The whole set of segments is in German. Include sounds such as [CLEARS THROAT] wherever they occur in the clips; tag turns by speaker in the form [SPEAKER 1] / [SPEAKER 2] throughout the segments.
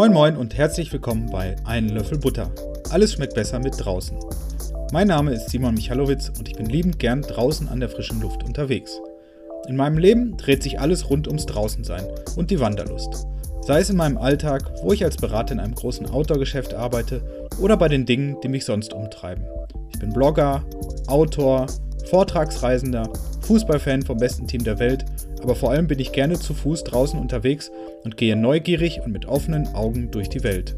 [SPEAKER 1] Moin Moin und herzlich willkommen bei Einen Löffel Butter. Alles schmeckt besser mit draußen. Mein Name ist Simon Michalowitz und ich bin liebend gern draußen an der frischen Luft unterwegs. In meinem Leben dreht sich alles rund ums Draußensein und die Wanderlust. Sei es in meinem Alltag, wo ich als Berater in einem großen Outdoor-Geschäft arbeite, oder bei den Dingen, die mich sonst umtreiben. Ich bin Blogger, Autor, Vortragsreisender, Fußballfan vom besten Team der Welt, aber vor allem bin ich gerne zu Fuß draußen unterwegs und gehe neugierig und mit offenen Augen durch die Welt.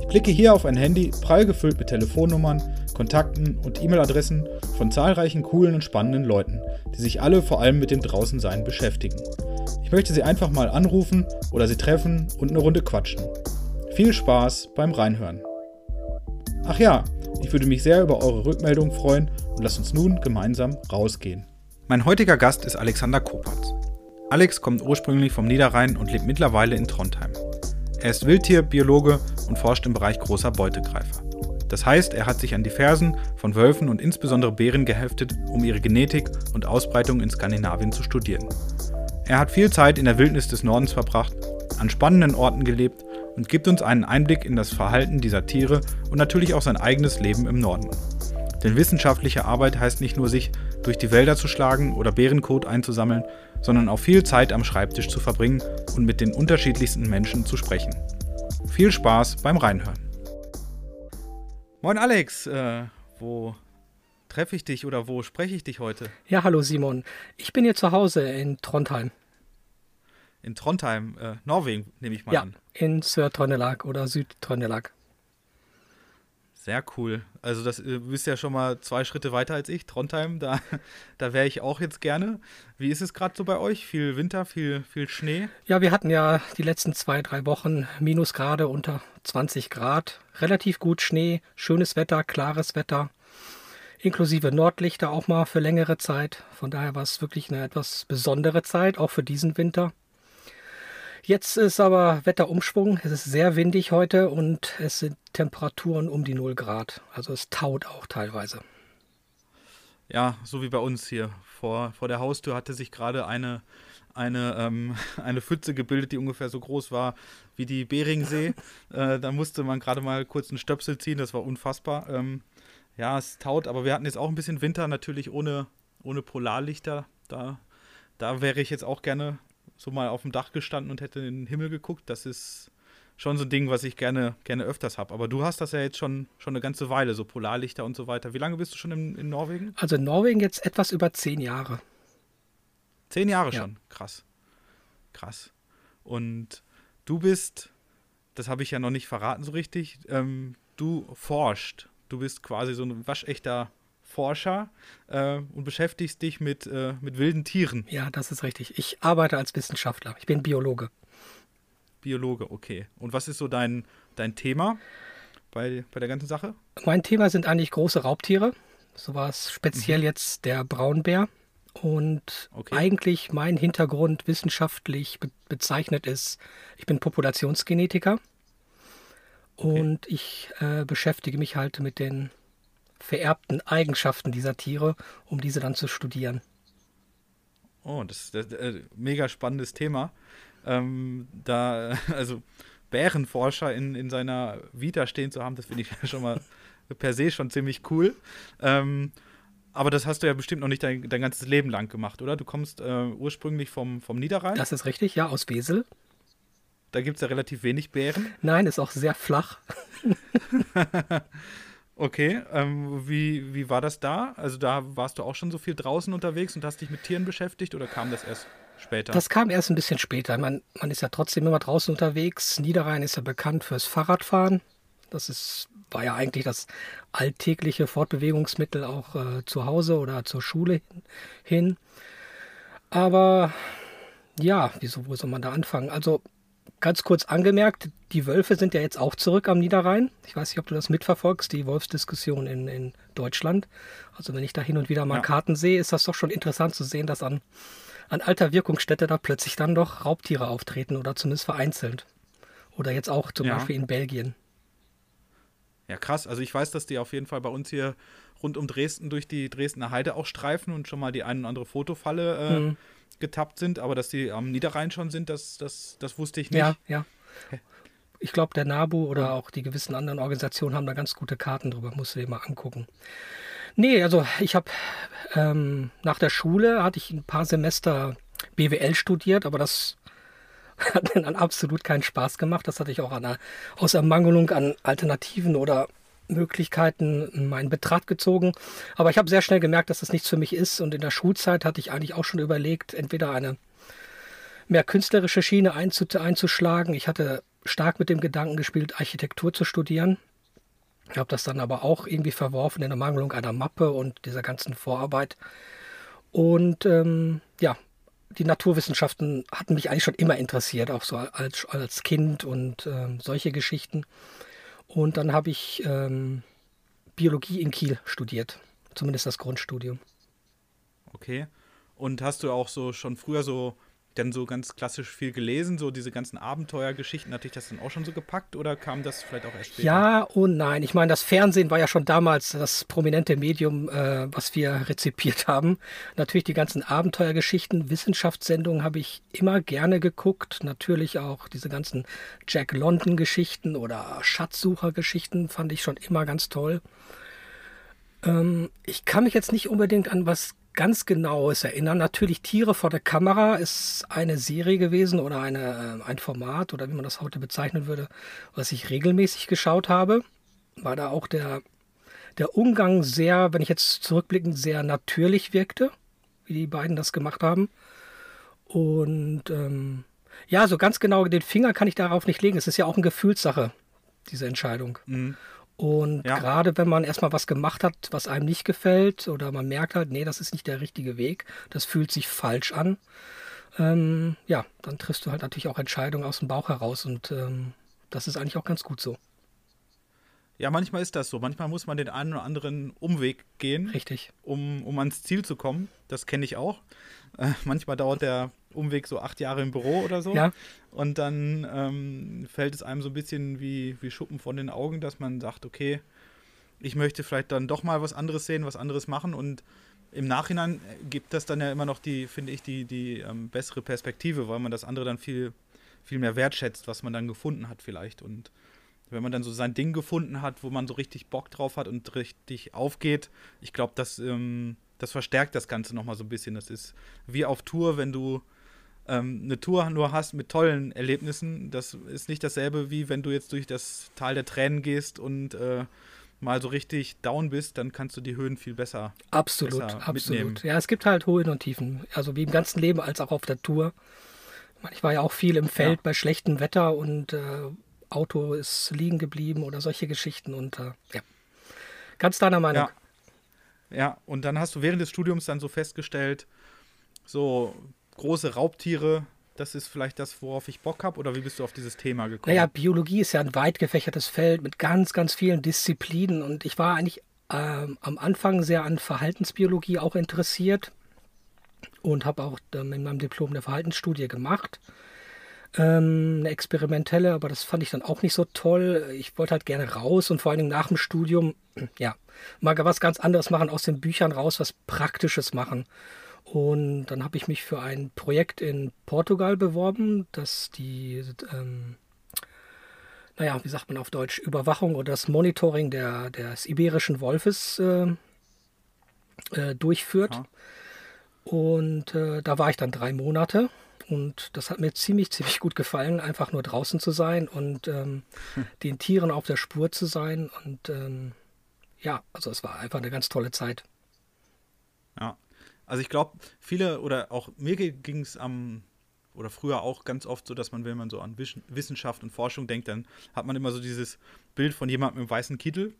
[SPEAKER 1] Ich blicke hier auf ein Handy prall gefüllt mit Telefonnummern, Kontakten und E-Mail-Adressen von zahlreichen coolen und spannenden Leuten, die sich alle vor allem mit dem Draußensein beschäftigen. Ich möchte sie einfach mal anrufen oder sie treffen und eine Runde quatschen. Viel Spaß beim Reinhören. Ach ja, ich würde mich sehr über eure Rückmeldung freuen und lasst uns nun gemeinsam rausgehen. Mein heutiger Gast ist Alexander Kopatz. Alex kommt ursprünglich vom Niederrhein und lebt mittlerweile in Trondheim. Er ist Wildtierbiologe und forscht im Bereich großer Beutegreifer. Das heißt, er hat sich an die Fersen von Wölfen und insbesondere Bären geheftet, um ihre Genetik und Ausbreitung in Skandinavien zu studieren. Er hat viel Zeit in der Wildnis des Nordens verbracht, an spannenden Orten gelebt und gibt uns einen Einblick in das Verhalten dieser Tiere und natürlich auch sein eigenes Leben im Norden. Denn wissenschaftliche Arbeit heißt nicht nur sich durch die Wälder zu schlagen oder Bärenkot einzusammeln, sondern auch viel Zeit am Schreibtisch zu verbringen und mit den unterschiedlichsten Menschen zu sprechen. Viel Spaß beim Reinhören. Moin Alex, äh, wo treffe ich dich oder wo spreche ich dich heute?
[SPEAKER 2] Ja, hallo Simon. Ich bin hier zu Hause in Trondheim.
[SPEAKER 1] In Trondheim, äh, Norwegen, nehme ich mal
[SPEAKER 2] ja,
[SPEAKER 1] an.
[SPEAKER 2] in Sør-Trøndelag oder Süd-Trøndelag.
[SPEAKER 1] Sehr cool. Also das du bist ja schon mal zwei Schritte weiter als ich. Trondheim, da, da wäre ich auch jetzt gerne. Wie ist es gerade so bei euch? Viel Winter, viel, viel Schnee?
[SPEAKER 2] Ja, wir hatten ja die letzten zwei, drei Wochen Minusgrade unter 20 Grad. Relativ gut Schnee, schönes Wetter, klares Wetter. Inklusive Nordlichter auch mal für längere Zeit. Von daher war es wirklich eine etwas besondere Zeit, auch für diesen Winter. Jetzt ist aber Wetterumschwung. Es ist sehr windig heute und es sind Temperaturen um die 0 Grad. Also es taut auch teilweise.
[SPEAKER 1] Ja, so wie bei uns hier. Vor, vor der Haustür hatte sich gerade eine, eine, ähm, [LAUGHS] eine Pfütze gebildet, die ungefähr so groß war wie die Beringsee. [LAUGHS] äh, da musste man gerade mal kurz einen Stöpsel ziehen, das war unfassbar. Ähm, ja, es taut, aber wir hatten jetzt auch ein bisschen Winter, natürlich ohne, ohne Polarlichter. Da, da wäre ich jetzt auch gerne so mal auf dem Dach gestanden und hätte in den Himmel geguckt. Das ist schon so ein Ding, was ich gerne, gerne öfters habe. Aber du hast das ja jetzt schon, schon eine ganze Weile, so Polarlichter und so weiter. Wie lange bist du schon in, in Norwegen?
[SPEAKER 2] Also in Norwegen jetzt etwas über zehn Jahre.
[SPEAKER 1] Zehn Jahre ja. schon, krass. Krass. Und du bist, das habe ich ja noch nicht verraten so richtig, ähm, du forscht. Du bist quasi so ein waschechter Forscher äh, und beschäftigst dich mit, äh, mit wilden Tieren.
[SPEAKER 2] Ja, das ist richtig. Ich arbeite als Wissenschaftler. Ich bin Biologe.
[SPEAKER 1] Biologe, okay. Und was ist so dein, dein Thema bei, bei der ganzen Sache?
[SPEAKER 2] Mein Thema sind eigentlich große Raubtiere. So war es speziell mhm. jetzt der Braunbär. Und okay. eigentlich mein Hintergrund wissenschaftlich be bezeichnet ist, ich bin Populationsgenetiker. Okay. Und ich äh, beschäftige mich halt mit den vererbten Eigenschaften dieser Tiere, um diese dann zu studieren.
[SPEAKER 1] Oh, das ist ein äh, mega spannendes Thema. Ähm, da, [LAUGHS] also Bärenforscher in, in seiner Vita stehen zu haben, das finde ich [LAUGHS] schon mal per se schon ziemlich cool. Ähm, aber das hast du ja bestimmt noch nicht dein, dein ganzes Leben lang gemacht, oder? Du kommst äh, ursprünglich vom, vom Niederrhein.
[SPEAKER 2] Das ist richtig, ja, aus Wesel.
[SPEAKER 1] Da gibt es ja relativ wenig Bären.
[SPEAKER 2] Nein, ist auch sehr flach. [LAUGHS]
[SPEAKER 1] Okay, ähm, wie, wie war das da? Also da warst du auch schon so viel draußen unterwegs und hast dich mit Tieren beschäftigt oder kam das erst später?
[SPEAKER 2] Das kam erst ein bisschen später. Man, man ist ja trotzdem immer draußen unterwegs. Niederrhein ist ja bekannt fürs Fahrradfahren. Das ist, war ja eigentlich das alltägliche Fortbewegungsmittel auch äh, zu Hause oder zur Schule hin. Aber ja, wieso, wo soll man da anfangen? Also Ganz kurz angemerkt, die Wölfe sind ja jetzt auch zurück am Niederrhein. Ich weiß nicht, ob du das mitverfolgst, die Wolfsdiskussion in, in Deutschland. Also wenn ich da hin und wieder mal ja. Karten sehe, ist das doch schon interessant zu sehen, dass an, an alter Wirkungsstätte da plötzlich dann doch Raubtiere auftreten oder zumindest vereinzelt. Oder jetzt auch zum ja. Beispiel in Belgien.
[SPEAKER 1] Ja, krass. Also ich weiß, dass die auf jeden Fall bei uns hier rund um Dresden durch die Dresdner Heide auch streifen und schon mal die ein oder andere Fotofalle äh, mhm getappt sind, aber dass die am Niederrhein schon sind, das, das, das wusste ich nicht.
[SPEAKER 2] Ja, ja. ich glaube, der NABU oder auch die gewissen anderen Organisationen haben da ganz gute Karten drüber. Musst du dir mal angucken. Nee, also ich habe ähm, nach der Schule hatte ich ein paar Semester BWL studiert, aber das [LAUGHS] hat mir dann absolut keinen Spaß gemacht. Das hatte ich auch an aus Ermangelung an Alternativen oder Möglichkeiten in meinen Betracht gezogen. Aber ich habe sehr schnell gemerkt, dass das nichts für mich ist. Und in der Schulzeit hatte ich eigentlich auch schon überlegt, entweder eine mehr künstlerische Schiene einzuschlagen. Ich hatte stark mit dem Gedanken gespielt, Architektur zu studieren. Ich habe das dann aber auch irgendwie verworfen in der Mangelung einer Mappe und dieser ganzen Vorarbeit. Und ähm, ja, die Naturwissenschaften hatten mich eigentlich schon immer interessiert, auch so als, als Kind und ähm, solche Geschichten. Und dann habe ich ähm, Biologie in Kiel studiert, zumindest das Grundstudium.
[SPEAKER 1] Okay. Und hast du auch so schon früher so denn so ganz klassisch viel gelesen? So diese ganzen Abenteuergeschichten, hatte ich das dann auch schon so gepackt oder kam das vielleicht auch erst später?
[SPEAKER 2] Ja und nein. Ich meine, das Fernsehen war ja schon damals das prominente Medium, äh, was wir rezipiert haben. Natürlich die ganzen Abenteuergeschichten, Wissenschaftssendungen habe ich immer gerne geguckt. Natürlich auch diese ganzen Jack London-Geschichten oder Schatzsucher-Geschichten fand ich schon immer ganz toll. Ähm, ich kann mich jetzt nicht unbedingt an was ganz genaues erinnern. Natürlich Tiere vor der Kamera ist eine Serie gewesen oder eine, äh, ein Format oder wie man das heute bezeichnen würde, was ich regelmäßig geschaut habe. War da auch der, der Umgang sehr, wenn ich jetzt zurückblickend, sehr natürlich wirkte, wie die beiden das gemacht haben. Und ähm, ja, so ganz genau den Finger kann ich darauf nicht legen. Es ist ja auch eine Gefühlssache, diese Entscheidung. Mhm. Und ja. gerade wenn man erstmal was gemacht hat, was einem nicht gefällt, oder man merkt halt, nee, das ist nicht der richtige Weg, das fühlt sich falsch an, ähm, ja, dann triffst du halt natürlich auch Entscheidungen aus dem Bauch heraus und ähm, das ist eigentlich auch ganz gut so.
[SPEAKER 1] Ja, manchmal ist das so. Manchmal muss man den einen oder anderen Umweg gehen.
[SPEAKER 2] Richtig.
[SPEAKER 1] Um, um ans Ziel zu kommen. Das kenne ich auch. Äh, manchmal dauert der Umweg so acht Jahre im Büro oder so.
[SPEAKER 2] Ja.
[SPEAKER 1] Und dann ähm, fällt es einem so ein bisschen wie, wie Schuppen von den Augen, dass man sagt, okay, ich möchte vielleicht dann doch mal was anderes sehen, was anderes machen. Und im Nachhinein gibt das dann ja immer noch die, finde ich, die, die ähm, bessere Perspektive, weil man das andere dann viel, viel mehr wertschätzt, was man dann gefunden hat vielleicht. Und wenn man dann so sein Ding gefunden hat, wo man so richtig Bock drauf hat und richtig aufgeht, ich glaube, das, ähm, das verstärkt das Ganze nochmal so ein bisschen. Das ist wie auf Tour, wenn du ähm, eine Tour nur hast mit tollen Erlebnissen, das ist nicht dasselbe wie wenn du jetzt durch das Tal der Tränen gehst und äh, mal so richtig down bist, dann kannst du die Höhen viel besser.
[SPEAKER 2] Absolut, besser absolut. Mitnehmen. Ja, es gibt halt Höhen und Tiefen. Also wie im ganzen Leben als auch auf der Tour. Ich war ja auch viel im Feld ja. bei schlechtem Wetter und äh, Auto ist liegen geblieben oder solche Geschichten und äh, ja. Ganz deiner Meinung.
[SPEAKER 1] Ja. ja, und dann hast du während des Studiums dann so festgestellt, so große Raubtiere, das ist vielleicht das, worauf ich Bock habe? Oder wie bist du auf dieses Thema gekommen?
[SPEAKER 2] Naja, Biologie ist ja ein weit gefächertes Feld mit ganz, ganz vielen Disziplinen. Und ich war eigentlich ähm, am Anfang sehr an Verhaltensbiologie auch interessiert und habe auch ähm, in meinem Diplom eine Verhaltensstudie gemacht. Ähm, eine experimentelle, aber das fand ich dann auch nicht so toll. Ich wollte halt gerne raus und vor Dingen nach dem Studium, ja, mal was ganz anderes machen, aus den Büchern raus, was Praktisches machen. Und dann habe ich mich für ein Projekt in Portugal beworben, das die, ähm, naja, wie sagt man auf Deutsch, Überwachung oder das Monitoring der, des iberischen Wolfes äh, äh, durchführt. Ja. Und äh, da war ich dann drei Monate und das hat mir ziemlich, ziemlich gut gefallen, einfach nur draußen zu sein und ähm, hm. den Tieren auf der Spur zu sein. Und ähm, ja, also es war einfach eine ganz tolle Zeit.
[SPEAKER 1] Ja, also ich glaube, viele oder auch mir ging es am oder früher auch ganz oft so, dass man, wenn man so an Wissenschaft und Forschung denkt, dann hat man immer so dieses Bild von jemandem im weißen Kittel,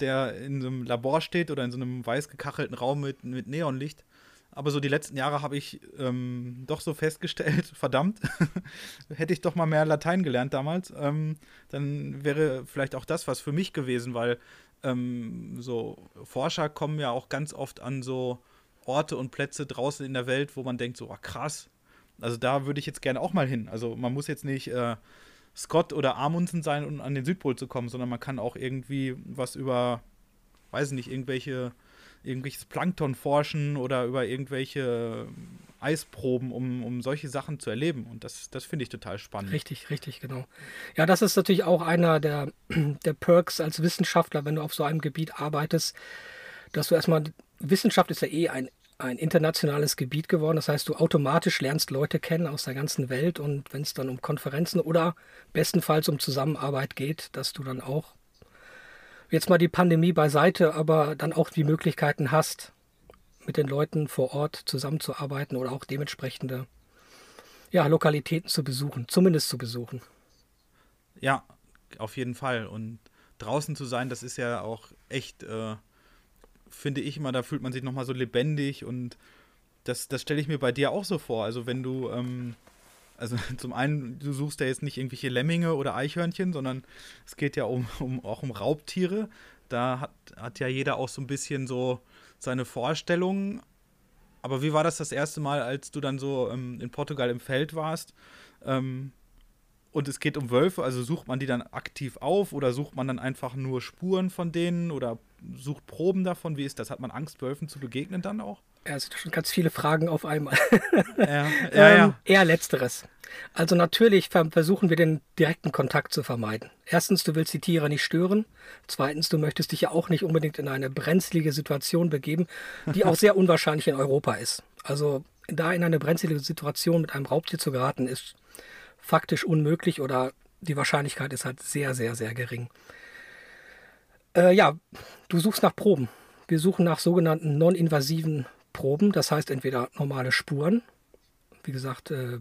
[SPEAKER 1] der in so einem Labor steht oder in so einem weiß gekachelten Raum mit, mit Neonlicht. Aber so die letzten Jahre habe ich ähm, doch so festgestellt, [LAUGHS] verdammt, [LAUGHS] hätte ich doch mal mehr Latein gelernt damals, ähm, dann wäre vielleicht auch das was für mich gewesen, weil ähm, so Forscher kommen ja auch ganz oft an so Orte und Plätze draußen in der Welt, wo man denkt, so, oh, krass, also da würde ich jetzt gerne auch mal hin. Also man muss jetzt nicht äh, Scott oder Amundsen sein, um an den Südpol zu kommen, sondern man kann auch irgendwie was über, weiß ich nicht, irgendwelche irgendwelches Plankton forschen oder über irgendwelche Eisproben, um, um solche Sachen zu erleben. Und das, das finde ich total spannend.
[SPEAKER 2] Richtig, richtig, genau. Ja, das ist natürlich auch einer der, [CLEARS THROAT] der Perks als Wissenschaftler, wenn du auf so einem Gebiet arbeitest, dass du erstmal, Wissenschaft ist ja eh ein, ein internationales Gebiet geworden. Das heißt, du automatisch lernst Leute kennen aus der ganzen Welt und wenn es dann um Konferenzen oder bestenfalls um Zusammenarbeit geht, dass du dann auch jetzt mal die Pandemie beiseite, aber dann auch die Möglichkeiten hast, mit den Leuten vor Ort zusammenzuarbeiten oder auch dementsprechende ja, Lokalitäten zu besuchen, zumindest zu besuchen.
[SPEAKER 1] Ja, auf jeden Fall. Und draußen zu sein, das ist ja auch echt, äh, finde ich immer, da fühlt man sich nochmal so lebendig und das, das stelle ich mir bei dir auch so vor. Also wenn du, ähm, also [LAUGHS] zum einen, du suchst ja jetzt nicht irgendwelche Lemminge oder Eichhörnchen, sondern es geht ja um, um auch um Raubtiere. Da hat, hat ja jeder auch so ein bisschen so seine Vorstellungen. Aber wie war das das erste Mal, als du dann so ähm, in Portugal im Feld warst? Ähm, und es geht um Wölfe, also sucht man die dann aktiv auf oder sucht man dann einfach nur Spuren von denen oder sucht Proben davon? Wie ist das? Hat man Angst, Wölfen zu begegnen dann auch?
[SPEAKER 2] Ja, es sind schon ganz viele Fragen auf einmal.
[SPEAKER 1] Ja, ja, [LAUGHS]
[SPEAKER 2] ähm,
[SPEAKER 1] ja.
[SPEAKER 2] Eher letzteres. Also natürlich versuchen wir den direkten Kontakt zu vermeiden. Erstens, du willst die Tiere nicht stören. Zweitens, du möchtest dich ja auch nicht unbedingt in eine brenzlige Situation begeben, die auch sehr unwahrscheinlich in Europa ist. Also da in eine brenzlige Situation mit einem Raubtier zu geraten, ist faktisch unmöglich oder die Wahrscheinlichkeit ist halt sehr, sehr, sehr gering. Äh, ja, du suchst nach Proben. Wir suchen nach sogenannten non-invasiven Proben, das heißt entweder normale Spuren, wie gesagt, äh,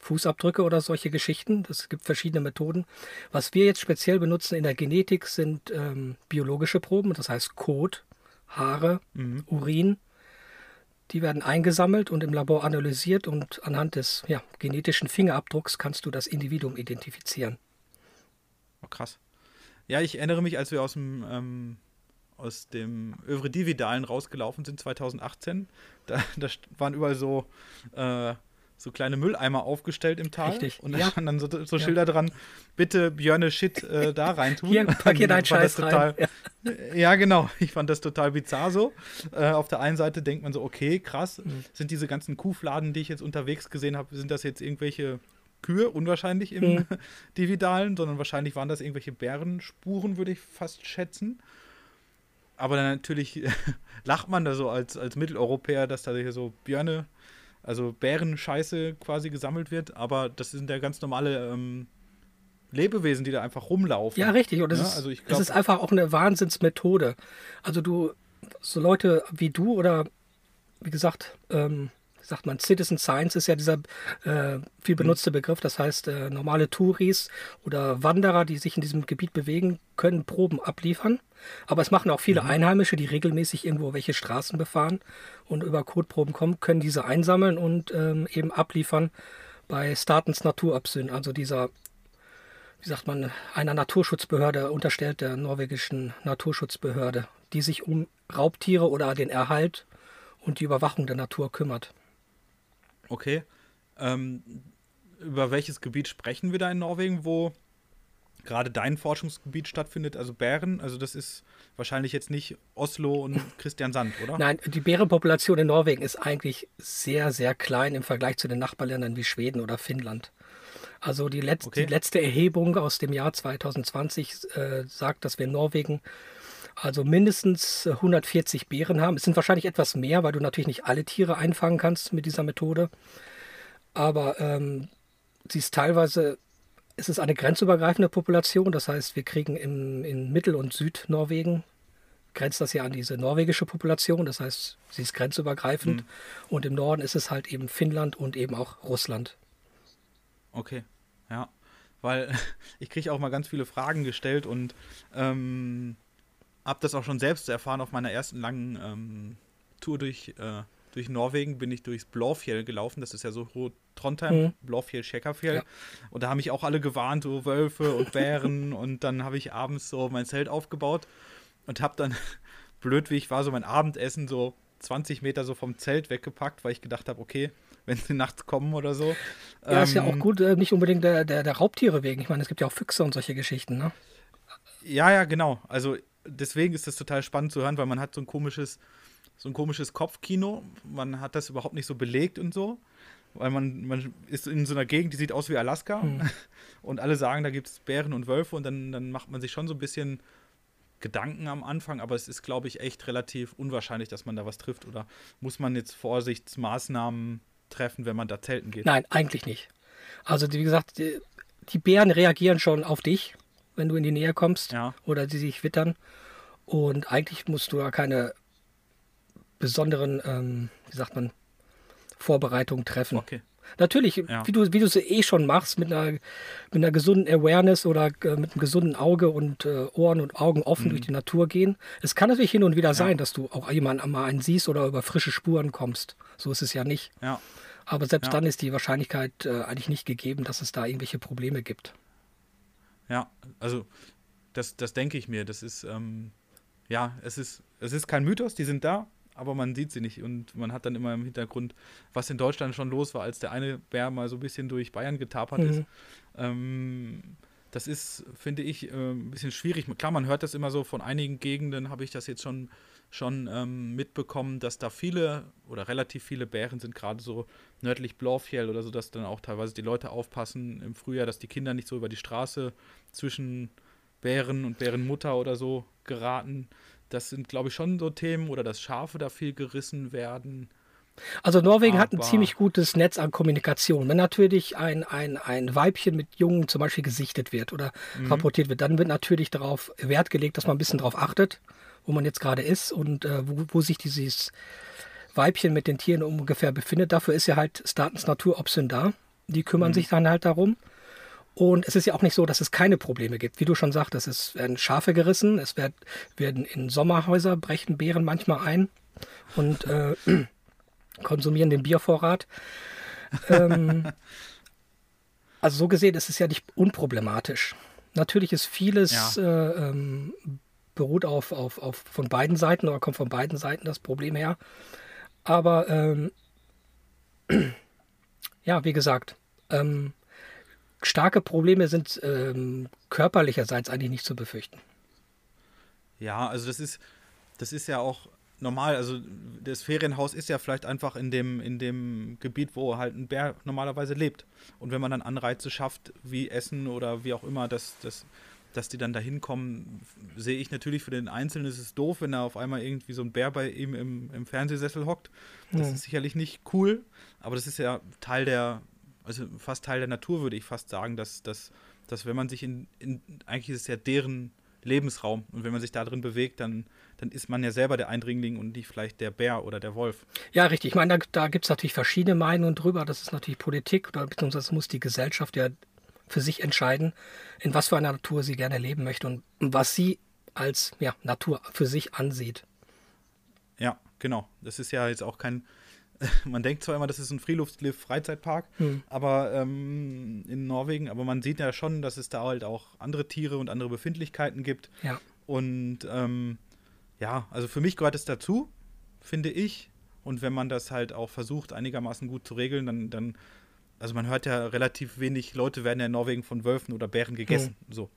[SPEAKER 2] Fußabdrücke oder solche Geschichten. Es gibt verschiedene Methoden. Was wir jetzt speziell benutzen in der Genetik sind ähm, biologische Proben, das heißt Kot, Haare, mhm. Urin. Die werden eingesammelt und im Labor analysiert und anhand des ja, genetischen Fingerabdrucks kannst du das Individuum identifizieren.
[SPEAKER 1] Oh, krass. Ja, ich erinnere mich, als wir aus dem, ähm, aus dem Övre Dividalen rausgelaufen sind, 2018, da, da waren überall so äh, so kleine Mülleimer aufgestellt im Tal.
[SPEAKER 2] Richtig.
[SPEAKER 1] Und da ja. dann so, so Schilder ja. dran, bitte Björne Shit äh, da reintun.
[SPEAKER 2] Hier, pack hier deinen Scheiß
[SPEAKER 1] total, rein. Ja. [LAUGHS] ja. genau. Ich fand das total bizarr so. Äh, auf der einen Seite denkt man so, okay, krass, mhm. sind diese ganzen Kuhfladen, die ich jetzt unterwegs gesehen habe, sind das jetzt irgendwelche Kühe, unwahrscheinlich im mhm. [LAUGHS] Dividalen, sondern wahrscheinlich waren das irgendwelche Bärenspuren, würde ich fast schätzen. Aber dann natürlich [LAUGHS] lacht man da so als, als Mitteleuropäer, dass da hier so Björne also Bärenscheiße quasi gesammelt wird, aber das sind ja ganz normale ähm, Lebewesen, die da einfach rumlaufen.
[SPEAKER 2] Ja, richtig. Und es, ja, ist, also glaub, es ist einfach auch eine Wahnsinnsmethode. Also du, so Leute wie du oder wie gesagt, ähm, sagt man, Citizen Science ist ja dieser äh, viel mhm. benutzte Begriff. Das heißt, äh, normale Touris oder Wanderer, die sich in diesem Gebiet bewegen, können Proben abliefern. Aber es machen auch viele mhm. Einheimische, die regelmäßig irgendwo welche Straßen befahren und über Codeproben kommen, können diese einsammeln und ähm, eben abliefern bei Statens Naturabsyn, also dieser, wie sagt man, einer Naturschutzbehörde unterstellt der norwegischen Naturschutzbehörde, die sich um Raubtiere oder den Erhalt und die Überwachung der Natur kümmert.
[SPEAKER 1] Okay. Ähm, über welches Gebiet sprechen wir da in Norwegen, wo gerade dein Forschungsgebiet stattfindet, also Bären. Also das ist wahrscheinlich jetzt nicht Oslo und [LAUGHS] Christian Sand, oder?
[SPEAKER 2] Nein, die Bärenpopulation in Norwegen ist eigentlich sehr, sehr klein im Vergleich zu den Nachbarländern wie Schweden oder Finnland. Also die, Letz okay. die letzte Erhebung aus dem Jahr 2020 äh, sagt, dass wir in Norwegen also mindestens 140 Bären haben. Es sind wahrscheinlich etwas mehr, weil du natürlich nicht alle Tiere einfangen kannst mit dieser Methode. Aber ähm, sie ist teilweise es ist eine grenzübergreifende Population, das heißt, wir kriegen im, in Mittel- und Südnorwegen, grenzt das ja an diese norwegische Population, das heißt, sie ist grenzübergreifend. Mhm. Und im Norden ist es halt eben Finnland und eben auch Russland.
[SPEAKER 1] Okay, ja. Weil [LAUGHS] ich kriege auch mal ganz viele Fragen gestellt und ähm, habe das auch schon selbst erfahren auf meiner ersten langen ähm, Tour durch äh, durch Norwegen bin ich durchs Blåfjell gelaufen. Das ist ja so Trondheim, mhm. Blåfjell, Schäckerfjell. Ja. Und da haben mich auch alle gewarnt, so Wölfe und Bären. [LAUGHS] und dann habe ich abends so mein Zelt aufgebaut und habe dann, [LAUGHS] blöd wie ich war, so mein Abendessen so 20 Meter so vom Zelt weggepackt, weil ich gedacht habe, okay, wenn sie nachts kommen oder so.
[SPEAKER 2] Ja, ähm, ist ja auch ähm, gut, äh, nicht unbedingt der, der, der Raubtiere wegen. Ich meine, es gibt ja auch Füchse und solche Geschichten, ne?
[SPEAKER 1] Ja, ja, genau. Also deswegen ist das total spannend zu hören, weil man hat so ein komisches, so ein komisches Kopfkino. Man hat das überhaupt nicht so belegt und so. Weil man, man ist in so einer Gegend, die sieht aus wie Alaska. Mhm. [LAUGHS] Und alle sagen, da gibt es Bären und Wölfe. Und dann, dann macht man sich schon so ein bisschen Gedanken am Anfang. Aber es ist, glaube ich, echt relativ unwahrscheinlich, dass man da was trifft. Oder muss man jetzt Vorsichtsmaßnahmen treffen, wenn man da zelten geht?
[SPEAKER 2] Nein, eigentlich nicht. Also, wie gesagt, die, die Bären reagieren schon auf dich, wenn du in die Nähe kommst ja. oder sie sich wittern. Und eigentlich musst du da keine besonderen, ähm, wie sagt man, Vorbereitungen treffen. Okay. Natürlich, ja. wie du wie es eh schon machst, mit einer, mit einer gesunden Awareness oder äh, mit einem gesunden Auge und äh, Ohren und Augen offen mhm. durch die Natur gehen. Es kann natürlich hin und wieder ja. sein, dass du auch jemanden mal einen siehst oder über frische Spuren kommst. So ist es ja nicht. Ja. Aber selbst dann ist die Wahrscheinlichkeit äh, eigentlich nicht gegeben, dass es da irgendwelche Probleme gibt.
[SPEAKER 1] Ja, also das, das denke ich mir. Das ist, ähm, ja, es ist, es ist kein Mythos, die sind da aber man sieht sie nicht. Und man hat dann immer im Hintergrund, was in Deutschland schon los war, als der eine Bär mal so ein bisschen durch Bayern getapert mhm. ist. Ähm, das ist, finde ich, äh, ein bisschen schwierig. Klar, man hört das immer so von einigen Gegenden, habe ich das jetzt schon, schon ähm, mitbekommen, dass da viele oder relativ viele Bären sind, gerade so nördlich Blaufjell oder so, dass dann auch teilweise die Leute aufpassen im Frühjahr, dass die Kinder nicht so über die Straße zwischen Bären und Bärenmutter oder so geraten. Das sind, glaube ich, schon so Themen oder dass Schafe da viel gerissen werden.
[SPEAKER 2] Also Norwegen Aber hat ein ziemlich gutes Netz an Kommunikation. Wenn natürlich ein, ein, ein Weibchen mit Jungen zum Beispiel gesichtet wird oder mhm. rapportiert wird, dann wird natürlich darauf Wert gelegt, dass man ein bisschen darauf achtet, wo man jetzt gerade ist und äh, wo, wo sich dieses Weibchen mit den Tieren ungefähr befindet. Dafür ist ja halt Statens Naturopsyn da. Die kümmern mhm. sich dann halt darum. Und es ist ja auch nicht so, dass es keine Probleme gibt. Wie du schon sagtest, es werden Schafe gerissen, es wird, werden in Sommerhäuser brechen Bären manchmal ein und äh, [CLEARS THROAT] konsumieren den Biervorrat. ähm, [LAUGHS] also so gesehen ist es ja nicht unproblematisch. Natürlich ist vieles ja. äh, ähm, beruht auf, auf, auf von beiden Seiten oder kommt von beiden Seiten das Problem her. Aber ähm, [CLEARS THROAT] ja, wie gesagt, ähm, starke Probleme sind ähm, körperlicherseits eigentlich nicht zu befürchten.
[SPEAKER 1] Ja, also das ist, das ist ja auch normal. Also das Ferienhaus ist ja vielleicht einfach in dem, in dem Gebiet, wo halt ein Bär normalerweise lebt. Und wenn man dann Anreize schafft, wie Essen oder wie auch immer, dass, dass, dass die dann da hinkommen, sehe ich natürlich für den Einzelnen ist es doof, wenn da auf einmal irgendwie so ein Bär bei ihm im, im Fernsehsessel hockt. Das ja. ist sicherlich nicht cool, aber das ist ja Teil der, also fast Teil der Natur, würde ich fast sagen, dass, dass, dass wenn man sich in, in, eigentlich ist es ja deren Lebensraum und wenn man sich da drin bewegt, dann, dann ist man ja selber der Eindringling und nicht vielleicht der Bär oder der Wolf.
[SPEAKER 2] Ja, richtig. Ich meine, da, da gibt es natürlich verschiedene Meinungen drüber. Das ist natürlich Politik oder beziehungsweise muss die Gesellschaft ja für sich entscheiden, in was für einer Natur sie gerne leben möchte und was sie als ja, Natur für sich ansieht.
[SPEAKER 1] Ja, genau. Das ist ja jetzt auch kein, [LAUGHS] man denkt zwar immer, das ist ein Freeluft-Freizeitpark, hm. aber ähm, in Norwegen, aber man sieht ja schon, dass es da halt auch andere Tiere und andere Befindlichkeiten gibt. Ja. Und ähm, ja, also für mich gehört es dazu, finde ich. Und wenn man das halt auch versucht, einigermaßen gut zu regeln, dann, dann also man hört ja relativ wenig Leute werden ja in Norwegen von Wölfen oder Bären gegessen. Hm. So.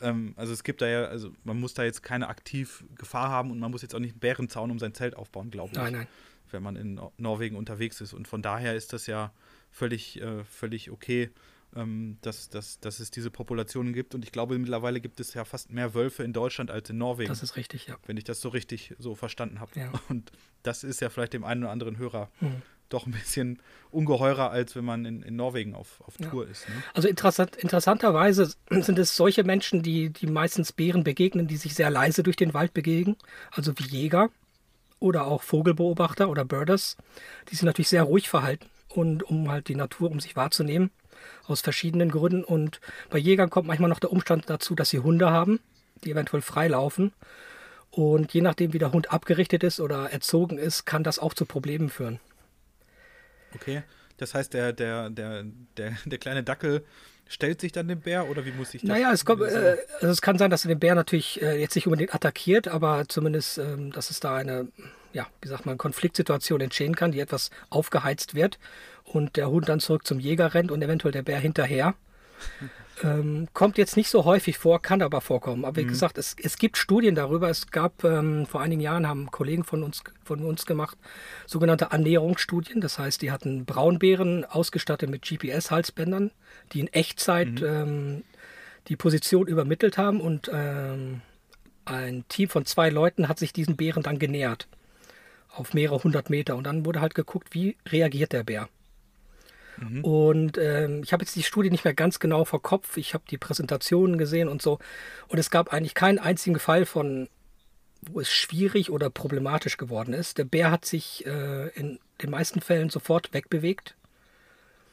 [SPEAKER 1] Ähm, also es gibt da ja, also man muss da jetzt keine aktiv Gefahr haben und man muss jetzt auch nicht einen Bärenzaun um sein Zelt aufbauen, glaube ich. Nein, nein wenn man in Norwegen unterwegs ist. Und von daher ist das ja völlig, äh, völlig okay, ähm, dass, dass, dass es diese Populationen gibt. Und ich glaube, mittlerweile gibt es ja fast mehr Wölfe in Deutschland als in Norwegen.
[SPEAKER 2] Das ist richtig, ja.
[SPEAKER 1] Wenn ich das so richtig so verstanden habe. Ja. [LAUGHS] Und das ist ja vielleicht dem einen oder anderen Hörer hm. Doch ein bisschen ungeheurer, als wenn man in, in Norwegen auf, auf Tour ja. ist. Ne?
[SPEAKER 2] Also interessant, interessanterweise sind es solche Menschen, die, die meistens Bären begegnen, die sich sehr leise durch den Wald begegnen, also wie Jäger oder auch Vogelbeobachter oder Birders, die sich natürlich sehr ruhig verhalten und um halt die Natur um sich wahrzunehmen aus verschiedenen Gründen. Und bei Jägern kommt manchmal noch der Umstand dazu, dass sie Hunde haben, die eventuell freilaufen. Und je nachdem, wie der Hund abgerichtet ist oder erzogen ist, kann das auch zu Problemen führen.
[SPEAKER 1] Okay, das heißt, der, der, der, der, der kleine Dackel stellt sich dann dem Bär oder wie muss ich das?
[SPEAKER 2] Naja, es, kommt, äh, also es kann sein, dass er den Bär natürlich äh, jetzt nicht unbedingt attackiert, aber zumindest, ähm, dass es da eine, ja, wie sagt man, Konfliktsituation entstehen kann, die etwas aufgeheizt wird und der Hund dann zurück zum Jäger rennt und eventuell der Bär hinterher. Ähm, kommt jetzt nicht so häufig vor, kann aber vorkommen. Aber wie mhm. gesagt, es, es gibt Studien darüber. Es gab ähm, vor einigen Jahren haben Kollegen von uns von uns gemacht sogenannte Annäherungsstudien. Das heißt, die hatten Braunbären ausgestattet mit GPS-Halsbändern, die in Echtzeit mhm. ähm, die Position übermittelt haben und ähm, ein Team von zwei Leuten hat sich diesen Bären dann genähert auf mehrere hundert Meter und dann wurde halt geguckt, wie reagiert der Bär. Mhm. Und ähm, ich habe jetzt die Studie nicht mehr ganz genau vor Kopf. Ich habe die Präsentationen gesehen und so. Und es gab eigentlich keinen einzigen Fall von, wo es schwierig oder problematisch geworden ist. Der Bär hat sich äh, in den meisten Fällen sofort wegbewegt.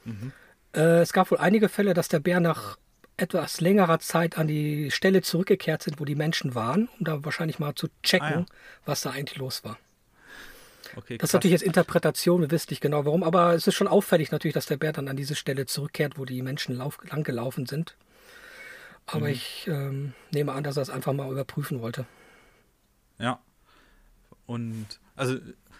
[SPEAKER 2] Mhm. Äh, es gab wohl einige Fälle, dass der Bär nach etwas längerer Zeit an die Stelle zurückgekehrt sind, wo die Menschen waren, um da wahrscheinlich mal zu checken, ah, ja. was da eigentlich los war. Okay, das ist natürlich jetzt Interpretation, wir wissen nicht genau warum, aber es ist schon auffällig natürlich, dass der Bär dann an diese Stelle zurückkehrt, wo die Menschen lauf, lang gelaufen sind. Aber mhm. ich ähm, nehme an, dass er es einfach mal überprüfen wollte.
[SPEAKER 1] Ja. Und also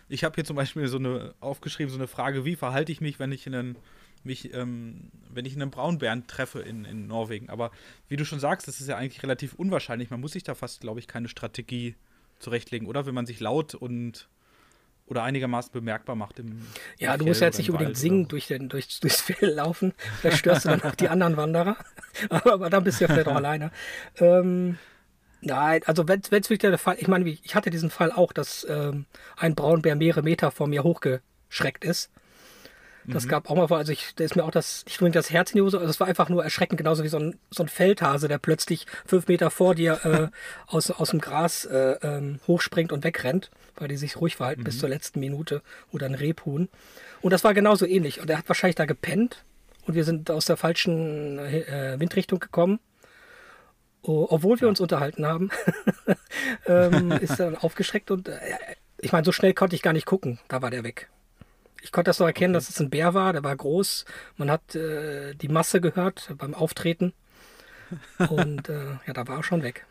[SPEAKER 1] ich habe hier zum Beispiel so eine aufgeschrieben, so eine Frage, wie verhalte ich mich, wenn ich in einen mich, ähm, wenn ich einen Braunbären treffe in, in Norwegen. Aber wie du schon sagst, das ist ja eigentlich relativ unwahrscheinlich. Man muss sich da fast, glaube ich, keine Strategie zurechtlegen, oder? Wenn man sich laut und oder einigermaßen bemerkbar macht im
[SPEAKER 2] Ja, im du musst ja jetzt nicht unbedingt singen durch den, durch, [LAUGHS] durchs Feld laufen. Da störst du dann auch die anderen Wanderer. [LAUGHS] aber, aber dann bist du ja vielleicht auch [LAUGHS] alleine. Ähm, nein, also wenn es wirklich der Fall, ich meine, ich hatte diesen Fall auch, dass ähm, ein Braunbär mehrere Meter vor mir hochgeschreckt ist. Das mhm. gab auch mal, also ich, da ist mir auch das, nicht unbedingt das Herz in die Hose, also es war einfach nur erschreckend, genauso wie so ein, so ein Feldhase, der plötzlich fünf Meter vor dir äh, [LAUGHS] aus, aus dem Gras äh, ähm, hochspringt und wegrennt, weil die sich ruhig verhalten mhm. bis zur letzten Minute oder ein Rebhuhn. Und das war genauso ähnlich. Und er hat wahrscheinlich da gepennt und wir sind aus der falschen äh, Windrichtung gekommen. Oh, obwohl wir uns unterhalten haben, [LAUGHS] ähm, ist er aufgeschreckt und äh, ich meine, so schnell konnte ich gar nicht gucken. Da war der weg. Ich konnte das so erkennen, dass es ein Bär war, der war groß. Man hat äh, die Masse gehört beim Auftreten. [LAUGHS] Und äh, ja, da war er schon weg.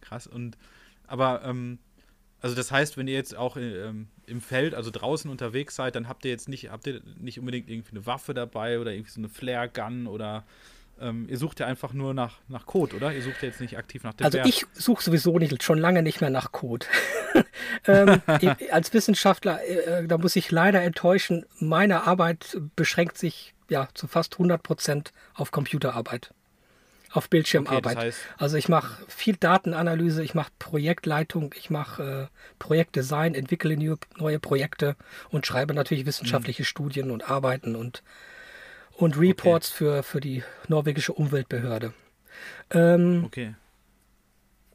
[SPEAKER 1] Krass. Und aber ähm, also das heißt, wenn ihr jetzt auch ähm, im Feld, also draußen unterwegs seid, dann habt ihr jetzt nicht, habt ihr nicht unbedingt irgendwie eine Waffe dabei oder irgendwie so eine Flare-Gun oder ähm, ihr sucht ja einfach nur nach, nach Code, oder? Ihr sucht ja jetzt nicht aktiv nach dem
[SPEAKER 2] Also Bär. ich suche sowieso nicht, schon lange nicht mehr nach Code. [LAUGHS] [LAUGHS] ähm, als Wissenschaftler, äh, da muss ich leider enttäuschen, meine Arbeit beschränkt sich ja zu fast 100 Prozent auf Computerarbeit, auf Bildschirmarbeit. Okay, das heißt, also ich mache viel Datenanalyse, ich mache Projektleitung, ich mache äh, Projektdesign, entwickle neue, neue Projekte und schreibe natürlich wissenschaftliche mh. Studien und Arbeiten und und Reports okay. für, für die norwegische Umweltbehörde. Ähm, okay.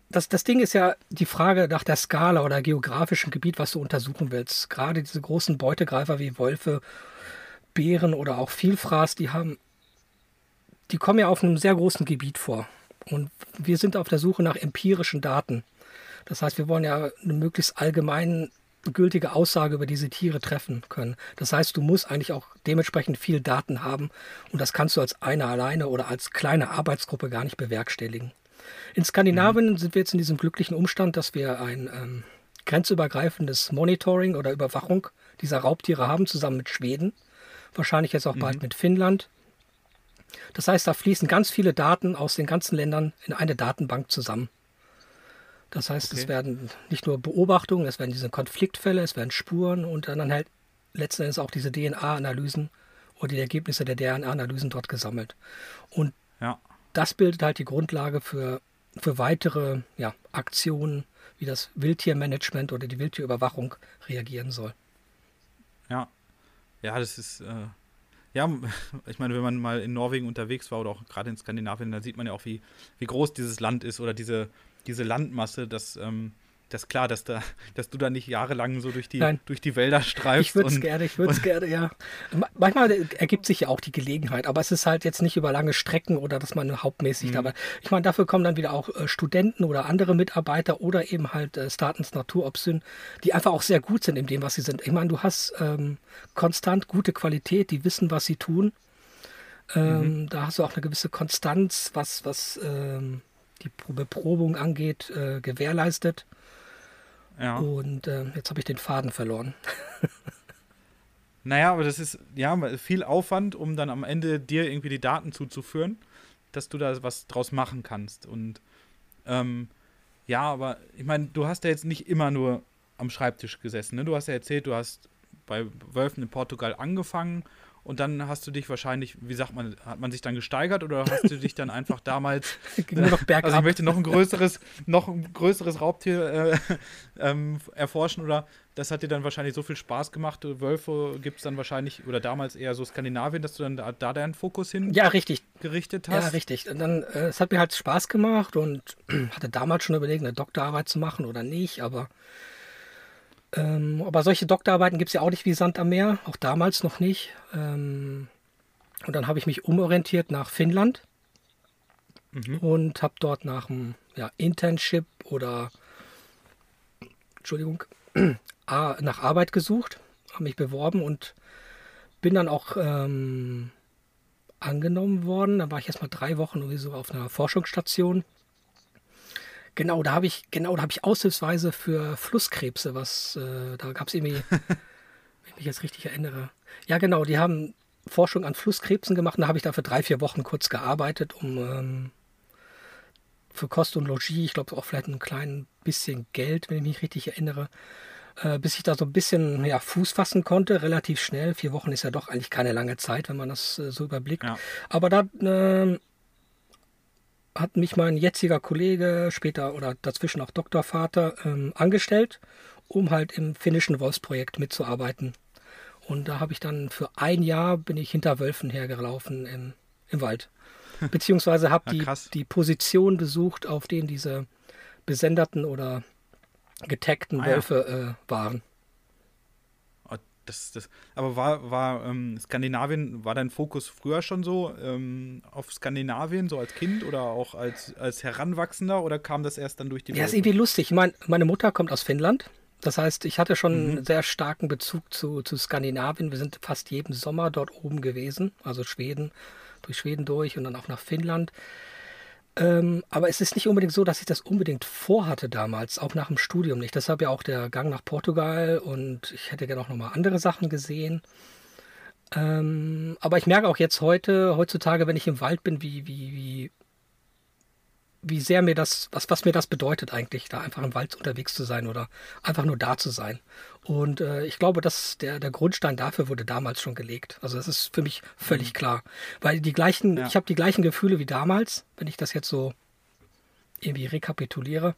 [SPEAKER 2] Das, das Ding ist ja die Frage nach der Skala oder geografischen Gebiet, was du untersuchen willst. Gerade diese großen Beutegreifer wie Wölfe, Bären oder auch Vielfraß, die haben, die kommen ja auf einem sehr großen Gebiet vor. Und wir sind auf der Suche nach empirischen Daten. Das heißt, wir wollen ja einen möglichst allgemeinen gültige Aussage über diese Tiere treffen können. Das heißt, du musst eigentlich auch dementsprechend viel Daten haben und das kannst du als einer alleine oder als kleine Arbeitsgruppe gar nicht bewerkstelligen. In Skandinavien mhm. sind wir jetzt in diesem glücklichen Umstand, dass wir ein ähm, grenzübergreifendes Monitoring oder Überwachung dieser Raubtiere haben, zusammen mit Schweden, wahrscheinlich jetzt auch mhm. bald mit Finnland. Das heißt, da fließen ganz viele Daten aus den ganzen Ländern in eine Datenbank zusammen. Das heißt, okay. es werden nicht nur Beobachtungen, es werden diese Konfliktfälle, es werden Spuren und dann halt letzten Endes auch diese DNA-Analysen oder die Ergebnisse der DNA-Analysen dort gesammelt. Und ja. Das bildet halt die Grundlage für, für weitere ja, Aktionen, wie das Wildtiermanagement oder die Wildtierüberwachung reagieren soll.
[SPEAKER 1] Ja, ja, das ist. Äh ja, [LAUGHS] ich meine, wenn man mal in Norwegen unterwegs war oder auch gerade in Skandinavien, dann sieht man ja auch, wie, wie groß dieses Land ist oder diese, diese Landmasse, dass ähm, das klar, dass da, dass du da nicht jahrelang so durch die, durch die Wälder streifst.
[SPEAKER 2] Ich würde es gerne, ich würde es gerne, ja. Manchmal ergibt sich ja auch die Gelegenheit, aber es ist halt jetzt nicht über lange Strecken oder dass man hauptmäßig mhm. dabei. Ich meine, dafür kommen dann wieder auch äh, Studenten oder andere Mitarbeiter oder eben halt äh, Statens Naturopsyn, die einfach auch sehr gut sind in dem, was sie sind. Ich meine, du hast ähm, konstant gute Qualität, die wissen, was sie tun. Ähm, mhm. Da hast du auch eine gewisse Konstanz, was, was ähm, die Beprobung angeht, äh, gewährleistet. Ja. Und äh, jetzt habe ich den Faden verloren.
[SPEAKER 1] Naja, aber das ist ja viel Aufwand, um dann am Ende dir irgendwie die Daten zuzuführen, dass du da was draus machen kannst. Und ähm, ja, aber ich meine, du hast ja jetzt nicht immer nur am Schreibtisch gesessen. Ne? Du hast ja erzählt, du hast bei Wölfen in Portugal angefangen und dann hast du dich wahrscheinlich, wie sagt man, hat man sich dann gesteigert oder hast du dich dann einfach damals. [LAUGHS]
[SPEAKER 2] noch bergab.
[SPEAKER 1] Also ich möchte noch ein größeres, noch ein größeres Raubtier äh, ähm, erforschen oder das hat dir dann wahrscheinlich so viel Spaß gemacht. Wölfe gibt es dann wahrscheinlich, oder damals eher so Skandinavien, dass du dann da, da deinen Fokus hin
[SPEAKER 2] ja, richtig.
[SPEAKER 1] gerichtet hast.
[SPEAKER 2] Ja, richtig. Und dann, äh, es hat mir halt Spaß gemacht und [CLEARS THROAT] hatte damals schon überlegt, eine Doktorarbeit zu machen oder nicht, aber ähm, aber solche Doktorarbeiten gibt es ja auch nicht wie Sand am Meer, auch damals noch nicht. Ähm, und dann habe ich mich umorientiert nach Finnland mhm. und habe dort nach einem ja, Internship oder Entschuldigung, [CLEARS THROAT] nach Arbeit gesucht, habe mich beworben und bin dann auch ähm, angenommen worden. Da war ich erst mal drei Wochen irgendwie so auf einer Forschungsstation Genau, da habe ich, genau, da habe ich aushilfsweise für Flusskrebse was, äh, da gab es irgendwie, [LAUGHS] wenn ich mich jetzt richtig erinnere. Ja, genau, die haben Forschung an Flusskrebsen gemacht und da habe ich da für drei, vier Wochen kurz gearbeitet, um ähm, für Kost und Logis, ich glaube auch vielleicht ein klein bisschen Geld, wenn ich mich richtig erinnere, äh, bis ich da so ein bisschen ja, Fuß fassen konnte, relativ schnell. Vier Wochen ist ja doch eigentlich keine lange Zeit, wenn man das äh, so überblickt. Ja. Aber da äh, hat mich mein jetziger Kollege, später oder dazwischen auch Doktorvater, ähm, angestellt, um halt im finnischen Wolfsprojekt mitzuarbeiten. Und da habe ich dann für ein Jahr bin ich hinter Wölfen hergelaufen im, im Wald. Beziehungsweise habe die, die Position besucht, auf denen diese besenderten oder getaggten ah, Wölfe ja. äh, waren
[SPEAKER 1] das, das, aber war, war ähm, Skandinavien, war dein Fokus früher schon so ähm, auf Skandinavien, so als Kind oder auch als, als Heranwachsender oder kam das erst dann durch die
[SPEAKER 2] Ja, ist irgendwie lustig. Mein, meine Mutter kommt aus Finnland. Das heißt, ich hatte schon mhm. einen sehr starken Bezug zu, zu Skandinavien. Wir sind fast jeden Sommer dort oben gewesen, also Schweden, durch Schweden durch und dann auch nach Finnland. Ähm, aber es ist nicht unbedingt so, dass ich das unbedingt vorhatte damals, auch nach dem Studium nicht. Deshalb ja auch der Gang nach Portugal und ich hätte gerne auch nochmal andere Sachen gesehen. Ähm, aber ich merke auch jetzt heute, heutzutage, wenn ich im Wald bin, wie, wie, wie wie sehr mir das, was, was mir das bedeutet eigentlich, da einfach im Wald unterwegs zu sein oder einfach nur da zu sein. Und äh, ich glaube, dass der, der Grundstein dafür wurde damals schon gelegt. Also das ist für mich völlig mhm. klar. Weil die gleichen, ja. ich habe die gleichen Gefühle wie damals, wenn ich das jetzt so irgendwie rekapituliere.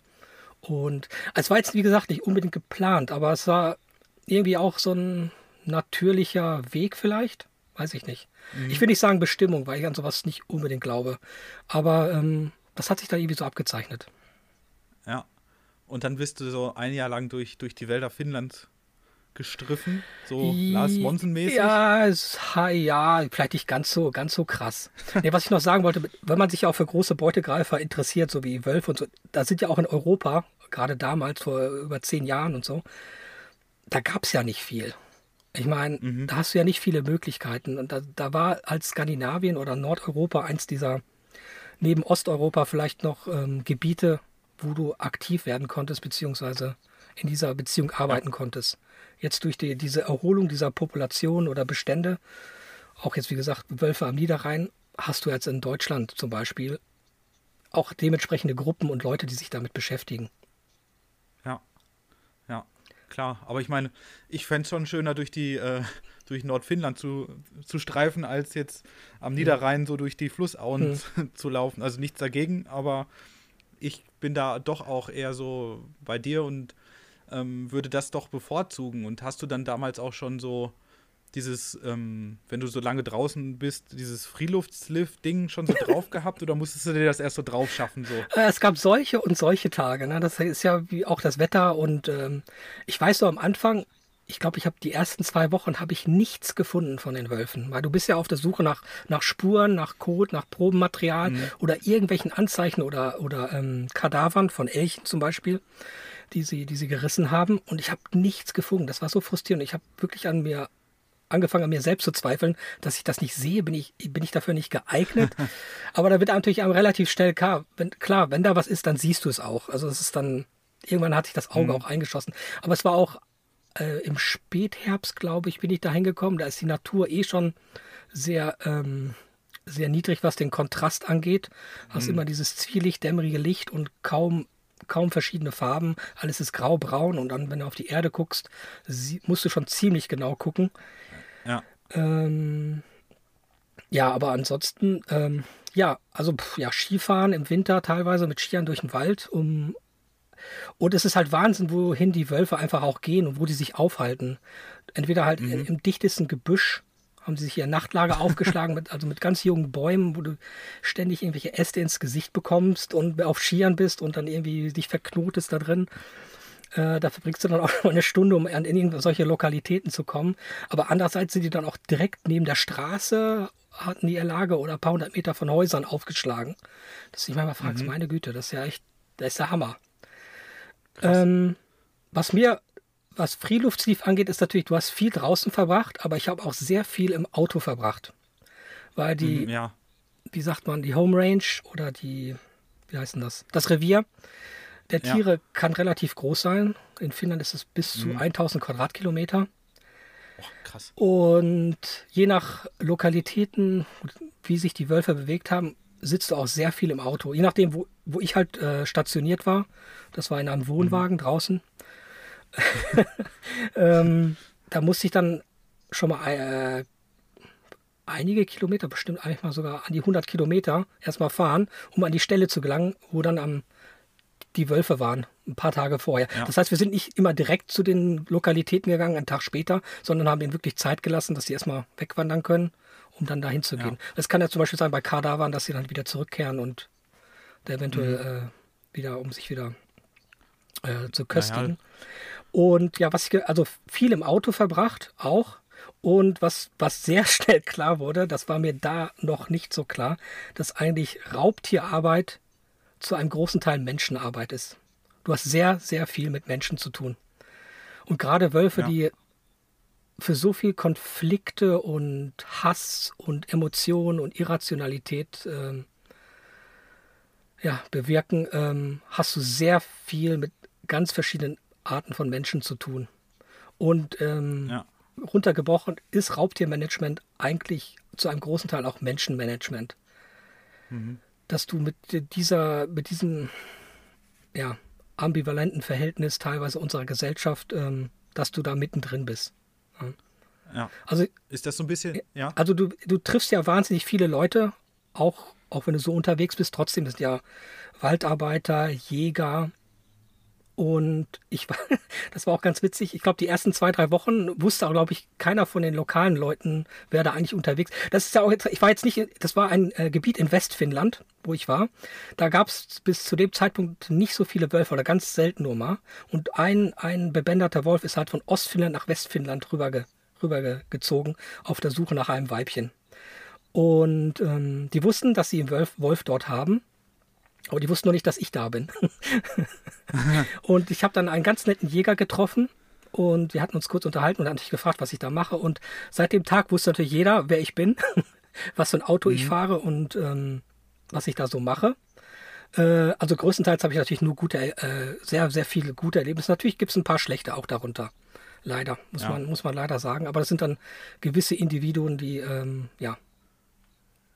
[SPEAKER 2] Und es war jetzt, wie gesagt, nicht unbedingt geplant, aber es war irgendwie auch so ein natürlicher Weg vielleicht. Weiß ich nicht. Mhm. Ich will nicht sagen Bestimmung, weil ich an sowas nicht unbedingt glaube. Aber ähm, das hat sich da irgendwie so abgezeichnet.
[SPEAKER 1] Ja. Und dann bist du so ein Jahr lang durch, durch die Wälder Finnlands gestriffen, so Lars Monsen-mäßig?
[SPEAKER 2] Ja, ja, vielleicht nicht ganz so, ganz so krass. nee, was ich noch sagen wollte, wenn man sich auch für große Beutegreifer interessiert, so wie Wölfe und so, da sind ja auch in Europa, gerade damals, vor über zehn Jahren und so, da gab es ja nicht viel. Ich meine, mhm. da hast du ja nicht viele Möglichkeiten. Und da, da war als Skandinavien oder Nordeuropa eins dieser neben Osteuropa vielleicht noch ähm, Gebiete, wo du aktiv werden konntest, beziehungsweise in dieser Beziehung arbeiten konntest. Jetzt durch die, diese Erholung dieser Population oder Bestände, auch jetzt wie gesagt Wölfe am Niederrhein, hast du jetzt in Deutschland zum Beispiel auch dementsprechende Gruppen und Leute, die sich damit beschäftigen.
[SPEAKER 1] Ja, ja, klar. Aber ich meine, ich fände es schon schöner, durch die äh, durch Nordfinnland zu, zu streifen, als jetzt am Niederrhein so durch die Flussauen mhm. [LAUGHS] zu laufen. Also nichts dagegen, aber ich bin da doch auch eher so bei dir und ähm, würde das doch bevorzugen. Und hast du dann damals auch schon so dieses, ähm, wenn du so lange draußen bist, dieses Freeluftslift-Ding schon so drauf [LAUGHS] gehabt oder musstest du dir das erst so drauf schaffen? So?
[SPEAKER 2] Äh, es gab solche und solche Tage. Ne? Das ist ja wie auch das Wetter und ähm, ich weiß so am Anfang, ich glaube, ich habe die ersten zwei Wochen habe ich nichts gefunden von den Wölfen, weil du bist ja auf der Suche nach, nach Spuren, nach Kot, nach Probenmaterial mhm. oder irgendwelchen Anzeichen oder, oder ähm, Kadavern von Elchen zum Beispiel, die sie, die sie gerissen haben. Und ich habe nichts gefunden. Das war so frustrierend. Ich habe wirklich an mir angefangen, an mir selbst zu zweifeln, dass ich das nicht sehe, bin ich, bin ich dafür nicht geeignet. [LAUGHS] Aber da wird natürlich einem relativ schnell klar, wenn, klar, wenn da was ist, dann siehst du es auch. Also es ist dann, irgendwann hat sich das Auge mhm. auch eingeschossen. Aber es war auch äh, im Spätherbst, glaube ich, bin ich da hingekommen. Da ist die Natur eh schon sehr, ähm, sehr niedrig, was den Kontrast angeht. Hast mhm. immer dieses zwielicht, dämmerige Licht und kaum kaum verschiedene Farben. Alles ist grau-braun und dann, wenn du auf die Erde guckst, sie, musst du schon ziemlich genau gucken.
[SPEAKER 1] Ja.
[SPEAKER 2] Ähm, ja, aber ansonsten, ähm, ja, also pff, ja, Skifahren im Winter teilweise mit Skiern durch den Wald, um und es ist halt Wahnsinn, wohin die Wölfe einfach auch gehen und wo die sich aufhalten. Entweder halt mhm. im dichtesten Gebüsch haben sie sich ihr Nachtlager [LAUGHS] aufgeschlagen, mit, also mit ganz jungen Bäumen, wo du ständig irgendwelche Äste ins Gesicht bekommst und auf Skiern bist und dann irgendwie dich verknotest da drin. Äh, da verbringst du dann auch [LAUGHS] eine Stunde, um an in solche Lokalitäten zu kommen. Aber andererseits sind die dann auch direkt neben der Straße, hatten die ihr Lager oder ein paar hundert Meter von Häusern aufgeschlagen. Dass du dich manchmal fragst, mhm. meine Güte, das ist ja echt, das ist der Hammer. Ähm, was mir, was Freeluftsleaf angeht, ist natürlich, du hast viel draußen verbracht, aber ich habe auch sehr viel im Auto verbracht. Weil die,
[SPEAKER 1] mhm, ja.
[SPEAKER 2] wie sagt man, die Home Range oder die, wie heißt denn das? Das Revier der Tiere ja. kann relativ groß sein. In Finnland ist es bis zu 1000 Quadratkilometer.
[SPEAKER 1] Oh, krass.
[SPEAKER 2] Und je nach Lokalitäten, wie sich die Wölfe bewegt haben, sitzt du auch sehr viel im Auto. Je nachdem, wo, wo ich halt äh, stationiert war. Das war in einem Wohnwagen mhm. draußen. [LAUGHS] ähm, da musste ich dann schon mal äh, einige Kilometer, bestimmt eigentlich mal sogar an die 100 Kilometer erstmal fahren, um an die Stelle zu gelangen, wo dann am die Wölfe waren, ein paar Tage vorher. Ja. Das heißt, wir sind nicht immer direkt zu den Lokalitäten gegangen, einen Tag später, sondern haben ihnen wirklich Zeit gelassen, dass sie erstmal wegwandern können um dann dahin zu gehen. Es ja. kann ja zum Beispiel sein bei Kadawan, dass sie dann wieder zurückkehren und der eventuell mhm. äh, wieder, um sich wieder äh, zu köstigen. Ja. Und ja, was ich, also viel im Auto verbracht, auch. Und was, was sehr [LAUGHS] schnell klar wurde, das war mir da noch nicht so klar, dass eigentlich Raubtierarbeit zu einem großen Teil Menschenarbeit ist. Du hast sehr, sehr viel mit Menschen zu tun. Und gerade Wölfe, ja. die für so viel Konflikte und Hass und Emotionen und Irrationalität ähm, ja, bewirken, ähm, hast du sehr viel mit ganz verschiedenen Arten von Menschen zu tun. Und ähm, ja. runtergebrochen ist Raubtiermanagement eigentlich zu einem großen Teil auch Menschenmanagement. Mhm. Dass du mit dieser, mit diesem ja, ambivalenten Verhältnis teilweise unserer Gesellschaft, ähm, dass du da mittendrin bist.
[SPEAKER 1] Ja. Also, ist das so ein bisschen, ja?
[SPEAKER 2] Also du, du triffst ja wahnsinnig viele Leute, auch, auch wenn du so unterwegs bist, trotzdem sind ja Waldarbeiter, Jäger, und ich war, [LAUGHS] das war auch ganz witzig. Ich glaube, die ersten zwei, drei Wochen wusste auch, glaube ich, keiner von den lokalen Leuten, wer da eigentlich unterwegs. Das ist ja auch jetzt, ich war jetzt nicht, das war ein äh, Gebiet in Westfinnland, wo ich war. Da gab es bis zu dem Zeitpunkt nicht so viele Wölfe oder ganz selten nur mal. Und ein, ein bebänderter Wolf ist halt von Ostfinnland nach Westfinnland rüberge, rübergezogen auf der Suche nach einem Weibchen. Und ähm, die wussten, dass sie einen Wolf, Wolf dort haben aber die wussten noch nicht, dass ich da bin. [LAUGHS] und ich habe dann einen ganz netten Jäger getroffen und wir hatten uns kurz unterhalten und er hat mich gefragt, was ich da mache. Und seit dem Tag wusste natürlich jeder, wer ich bin, [LAUGHS] was für ein Auto mhm. ich fahre und ähm, was ich da so mache. Äh, also größtenteils habe ich natürlich nur gute, äh, sehr, sehr viele gute Erlebnisse. Natürlich gibt es ein paar schlechte auch darunter. Leider, muss, ja. man, muss man leider sagen. Aber das sind dann gewisse Individuen, die ähm, ja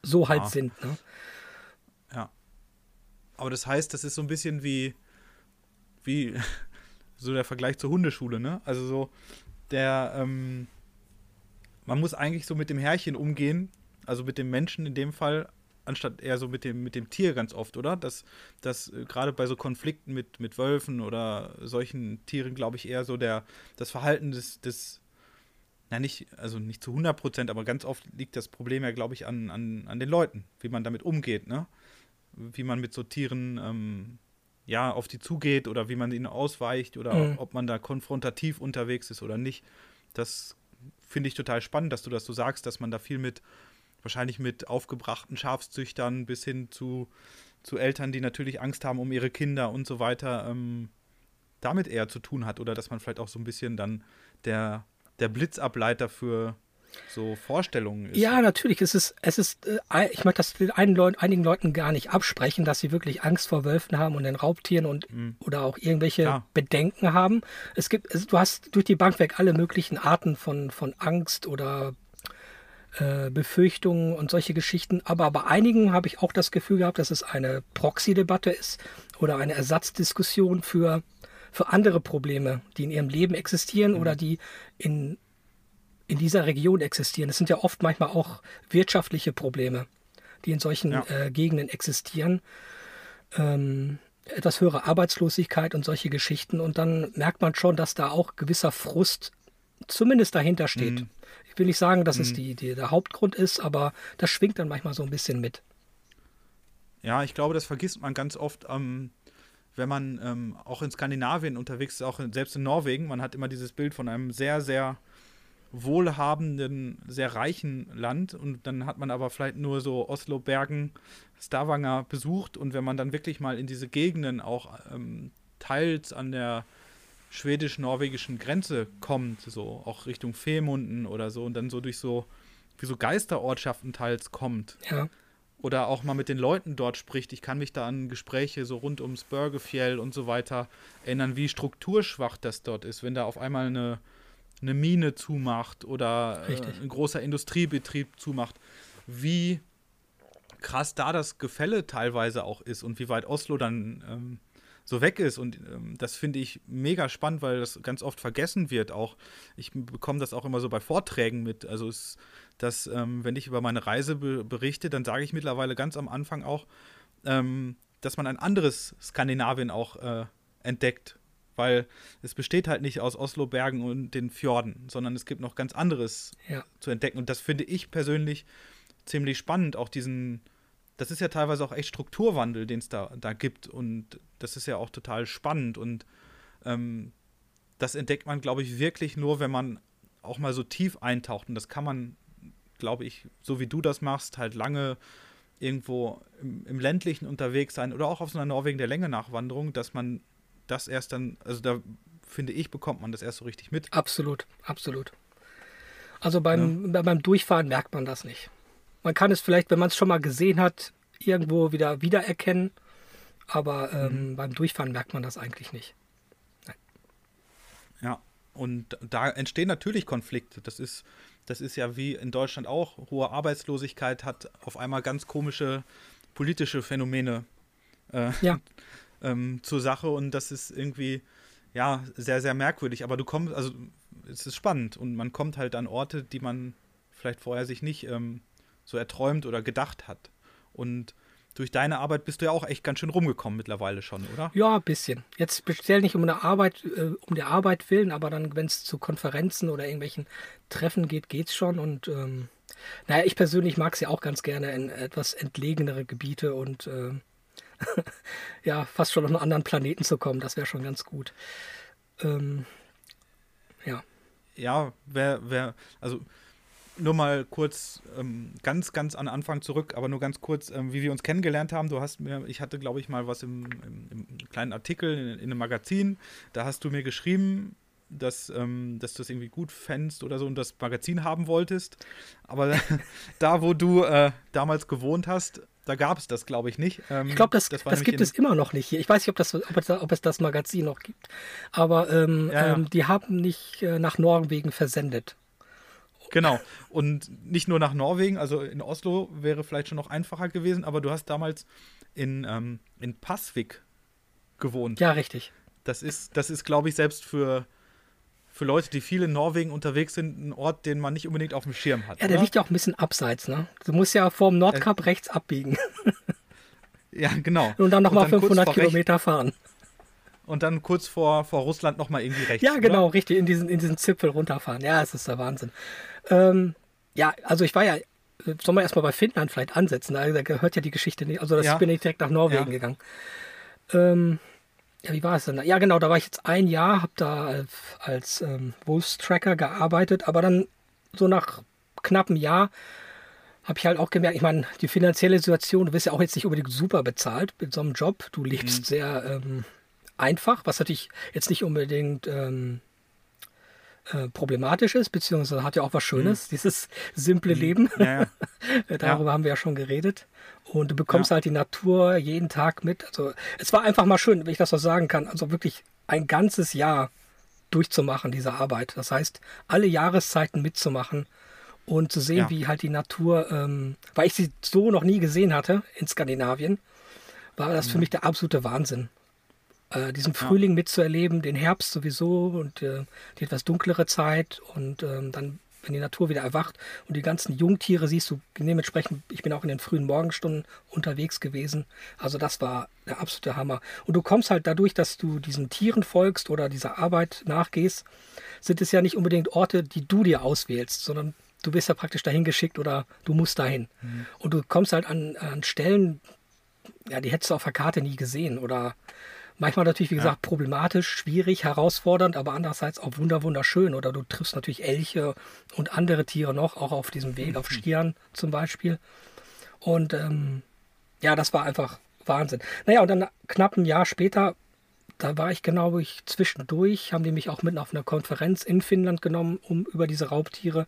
[SPEAKER 2] so halt ja. sind. Ne?
[SPEAKER 1] Aber das heißt, das ist so ein bisschen wie, wie [LAUGHS] so der Vergleich zur Hundeschule, ne? Also so, der, ähm, man muss eigentlich so mit dem Herrchen umgehen, also mit dem Menschen in dem Fall, anstatt eher so mit dem, mit dem Tier ganz oft, oder? Dass, dass äh, gerade bei so Konflikten mit, mit Wölfen oder solchen Tieren, glaube ich, eher so der, das Verhalten des, des na nicht, also nicht zu 100 Prozent, aber ganz oft liegt das Problem ja, glaube ich, an, an, an den Leuten, wie man damit umgeht, ne? Wie man mit so Tieren ähm, ja auf die zugeht oder wie man ihnen ausweicht oder mhm. ob man da konfrontativ unterwegs ist oder nicht. Das finde ich total spannend, dass du das so sagst, dass man da viel mit wahrscheinlich mit aufgebrachten Schafszüchtern bis hin zu, zu Eltern, die natürlich Angst haben um ihre Kinder und so weiter, ähm, damit eher zu tun hat oder dass man vielleicht auch so ein bisschen dann der, der Blitzableiter für so Vorstellungen ist.
[SPEAKER 2] Ja, natürlich. Es ist, es ist, äh, ich möchte das einigen Leuten, einigen Leuten gar nicht absprechen, dass sie wirklich Angst vor Wölfen haben und den Raubtieren und mhm. oder auch irgendwelche ja. Bedenken haben. Es gibt, es, du hast durch die Bank weg alle möglichen Arten von, von Angst oder äh, Befürchtungen und solche Geschichten. Aber bei einigen habe ich auch das Gefühl gehabt, dass es eine Proxy-Debatte ist oder eine Ersatzdiskussion für, für andere Probleme, die in ihrem Leben existieren mhm. oder die in in dieser Region existieren. Es sind ja oft manchmal auch wirtschaftliche Probleme, die in solchen ja. äh, Gegenden existieren. Ähm, etwas höhere Arbeitslosigkeit und solche Geschichten. Und dann merkt man schon, dass da auch gewisser Frust zumindest dahinter steht. Mhm. Ich will nicht sagen, dass mhm. es die, die, der Hauptgrund ist, aber das schwingt dann manchmal so ein bisschen mit.
[SPEAKER 1] Ja, ich glaube, das vergisst man ganz oft, ähm, wenn man ähm, auch in Skandinavien unterwegs ist, auch in, selbst in Norwegen. Man hat immer dieses Bild von einem sehr, sehr wohlhabenden, sehr reichen Land und dann hat man aber vielleicht nur so Oslo, Bergen, Stavanger besucht und wenn man dann wirklich mal in diese Gegenden auch ähm, teils an der schwedisch-norwegischen Grenze kommt, so auch Richtung Femunden oder so und dann so durch so wie so Geisterortschaften teils kommt.
[SPEAKER 2] Ja.
[SPEAKER 1] Oder auch mal mit den Leuten dort spricht. Ich kann mich da an Gespräche so rund ums Börgefjell und so weiter erinnern, wie strukturschwach das dort ist, wenn da auf einmal eine eine Mine zumacht oder äh, ein großer Industriebetrieb zumacht, wie krass da das Gefälle teilweise auch ist und wie weit Oslo dann ähm, so weg ist. Und ähm, das finde ich mega spannend, weil das ganz oft vergessen wird. Auch ich bekomme das auch immer so bei Vorträgen mit. Also ist dass ähm, wenn ich über meine Reise be berichte, dann sage ich mittlerweile ganz am Anfang auch, ähm, dass man ein anderes Skandinavien auch äh, entdeckt weil es besteht halt nicht aus Oslo, Bergen und den Fjorden, sondern es gibt noch ganz anderes
[SPEAKER 2] ja.
[SPEAKER 1] zu entdecken. Und das finde ich persönlich ziemlich spannend, auch diesen, das ist ja teilweise auch echt Strukturwandel, den es da, da gibt. Und das ist ja auch total spannend. Und ähm, das entdeckt man, glaube ich, wirklich nur, wenn man auch mal so tief eintaucht. Und das kann man, glaube ich, so wie du das machst, halt lange irgendwo im, im ländlichen unterwegs sein oder auch auf so einer Norwegen der Länge Nachwanderung, dass man das erst dann, also da finde ich, bekommt man das erst so richtig mit.
[SPEAKER 2] Absolut, absolut. Also beim, ja. beim Durchfahren merkt man das nicht. Man kann es vielleicht, wenn man es schon mal gesehen hat, irgendwo wieder wiedererkennen, aber ähm, mhm. beim Durchfahren merkt man das eigentlich nicht.
[SPEAKER 1] Nein. Ja, und da entstehen natürlich Konflikte. Das ist, das ist ja wie in Deutschland auch. Hohe Arbeitslosigkeit hat auf einmal ganz komische politische Phänomene äh,
[SPEAKER 2] ja. [LAUGHS]
[SPEAKER 1] ähm, zur Sache und das ist irgendwie ja sehr, sehr merkwürdig. Aber du kommst, also es ist spannend und man kommt halt an Orte, die man vielleicht vorher sich nicht ähm, so erträumt oder gedacht hat. Und durch deine Arbeit bist du ja auch echt ganz schön rumgekommen mittlerweile schon, oder?
[SPEAKER 2] Ja, ein bisschen. Jetzt speziell nicht um eine Arbeit, äh, um der Arbeit willen, aber dann, wenn es zu Konferenzen oder irgendwelchen Treffen geht, geht's schon. Und ähm, naja, ich persönlich mag es ja auch ganz gerne in etwas entlegenere Gebiete und äh, [LAUGHS] ja, fast schon auf einen anderen Planeten zu kommen. Das wäre schon ganz gut. Ähm, ja.
[SPEAKER 1] Ja, wer, wer, also nur mal kurz, ähm, ganz, ganz an Anfang zurück, aber nur ganz kurz, ähm, wie wir uns kennengelernt haben. Du hast mir, ich hatte, glaube ich, mal was im, im, im kleinen Artikel in, in, einem Magazin, da hast du mir geschrieben, dass, ähm, dass du es irgendwie gut fändst oder so und das Magazin haben wolltest. Aber [LAUGHS] da, wo du äh, damals gewohnt hast, da gab es das, glaube ich, nicht.
[SPEAKER 2] Ähm, ich glaube, das, das, das gibt es immer noch nicht hier. Ich weiß nicht, ob, das, ob, es, ob es das Magazin noch gibt. Aber ähm, ja. ähm, die haben nicht äh, nach Norwegen versendet.
[SPEAKER 1] Genau. Und nicht nur nach Norwegen, also in Oslo wäre vielleicht schon noch einfacher gewesen, aber du hast damals in, ähm, in Passvik gewohnt.
[SPEAKER 2] Ja, richtig.
[SPEAKER 1] Das ist, das ist glaube ich, selbst für für Leute, die viel in Norwegen unterwegs sind, ein Ort, den man nicht unbedingt auf dem Schirm hat.
[SPEAKER 2] Ja, der oder? liegt ja auch ein bisschen abseits, ne? Du musst ja vorm Nordkap äh, rechts abbiegen. [LAUGHS]
[SPEAKER 1] ja, genau.
[SPEAKER 2] Und dann nochmal 500 Kilometer fahren.
[SPEAKER 1] Und dann kurz vor, vor Russland nochmal irgendwie rechts.
[SPEAKER 2] Ja, genau, oder? richtig, in diesen, in diesen Zipfel runterfahren. Ja, es ist der Wahnsinn. Ähm, ja, also ich war ja, sollen wir erstmal bei Finnland vielleicht ansetzen? Da gehört ja die Geschichte nicht. Also das, ja. ich bin nicht direkt nach Norwegen ja. gegangen. Ähm, ja, wie war es denn? Ja, genau, da war ich jetzt ein Jahr, habe da als, als ähm, Wolfstracker gearbeitet, aber dann so nach knappem Jahr habe ich halt auch gemerkt, ich meine, die finanzielle Situation, du wirst ja auch jetzt nicht unbedingt super bezahlt mit so einem Job. Du lebst mhm. sehr ähm, einfach, was natürlich jetzt nicht unbedingt ähm, äh, problematisch ist, beziehungsweise hat ja auch was Schönes, mhm. dieses simple mhm. Leben. Ja, ja. [LAUGHS] Darüber ja. haben wir ja schon geredet. Und du bekommst halt die Natur jeden Tag mit. Also es war einfach mal schön, wenn ich das so sagen kann. Also wirklich ein ganzes Jahr durchzumachen, diese Arbeit. Das heißt, alle Jahreszeiten mitzumachen und zu sehen, wie halt die Natur, ähm, weil ich sie so noch nie gesehen hatte in Skandinavien, war das für mich der absolute Wahnsinn äh, diesen Frühling ja. mitzuerleben, den Herbst sowieso und äh, die etwas dunklere Zeit und ähm, dann, wenn die Natur wieder erwacht und die ganzen Jungtiere siehst du dementsprechend, ich bin auch in den frühen Morgenstunden unterwegs gewesen. Also das war der absolute Hammer. Und du kommst halt dadurch, dass du diesen Tieren folgst oder dieser Arbeit nachgehst, sind es ja nicht unbedingt Orte, die du dir auswählst, sondern du bist ja praktisch dahin geschickt oder du musst dahin. Mhm. Und du kommst halt an, an Stellen, ja, die hättest du auf der Karte nie gesehen oder Manchmal natürlich, wie gesagt, ja. problematisch, schwierig, herausfordernd, aber andererseits auch wunder wunderschön. Oder du triffst natürlich Elche und andere Tiere noch, auch auf diesem Weg, mhm. auf Stieren zum Beispiel. Und ähm, ja, das war einfach Wahnsinn. Naja, und dann knapp ein Jahr später, da war ich genau ich zwischendurch, haben die mich auch mit auf eine Konferenz in Finnland genommen, um über diese Raubtiere.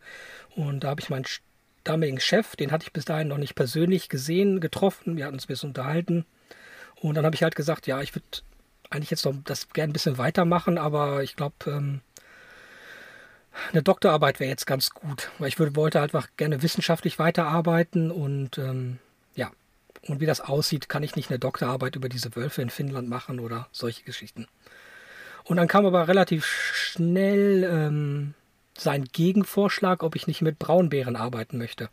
[SPEAKER 2] Und da habe ich meinen damaligen Chef, den hatte ich bis dahin noch nicht persönlich gesehen, getroffen. Wir hatten uns ein bisschen unterhalten. Und dann habe ich halt gesagt, ja, ich würde eigentlich jetzt noch das gerne ein bisschen weitermachen, aber ich glaube, ähm, eine Doktorarbeit wäre jetzt ganz gut, weil ich würde, wollte einfach gerne wissenschaftlich weiterarbeiten und ähm, ja, und wie das aussieht, kann ich nicht eine Doktorarbeit über diese Wölfe in Finnland machen oder solche Geschichten. Und dann kam aber relativ schnell ähm, sein Gegenvorschlag, ob ich nicht mit Braunbären arbeiten möchte.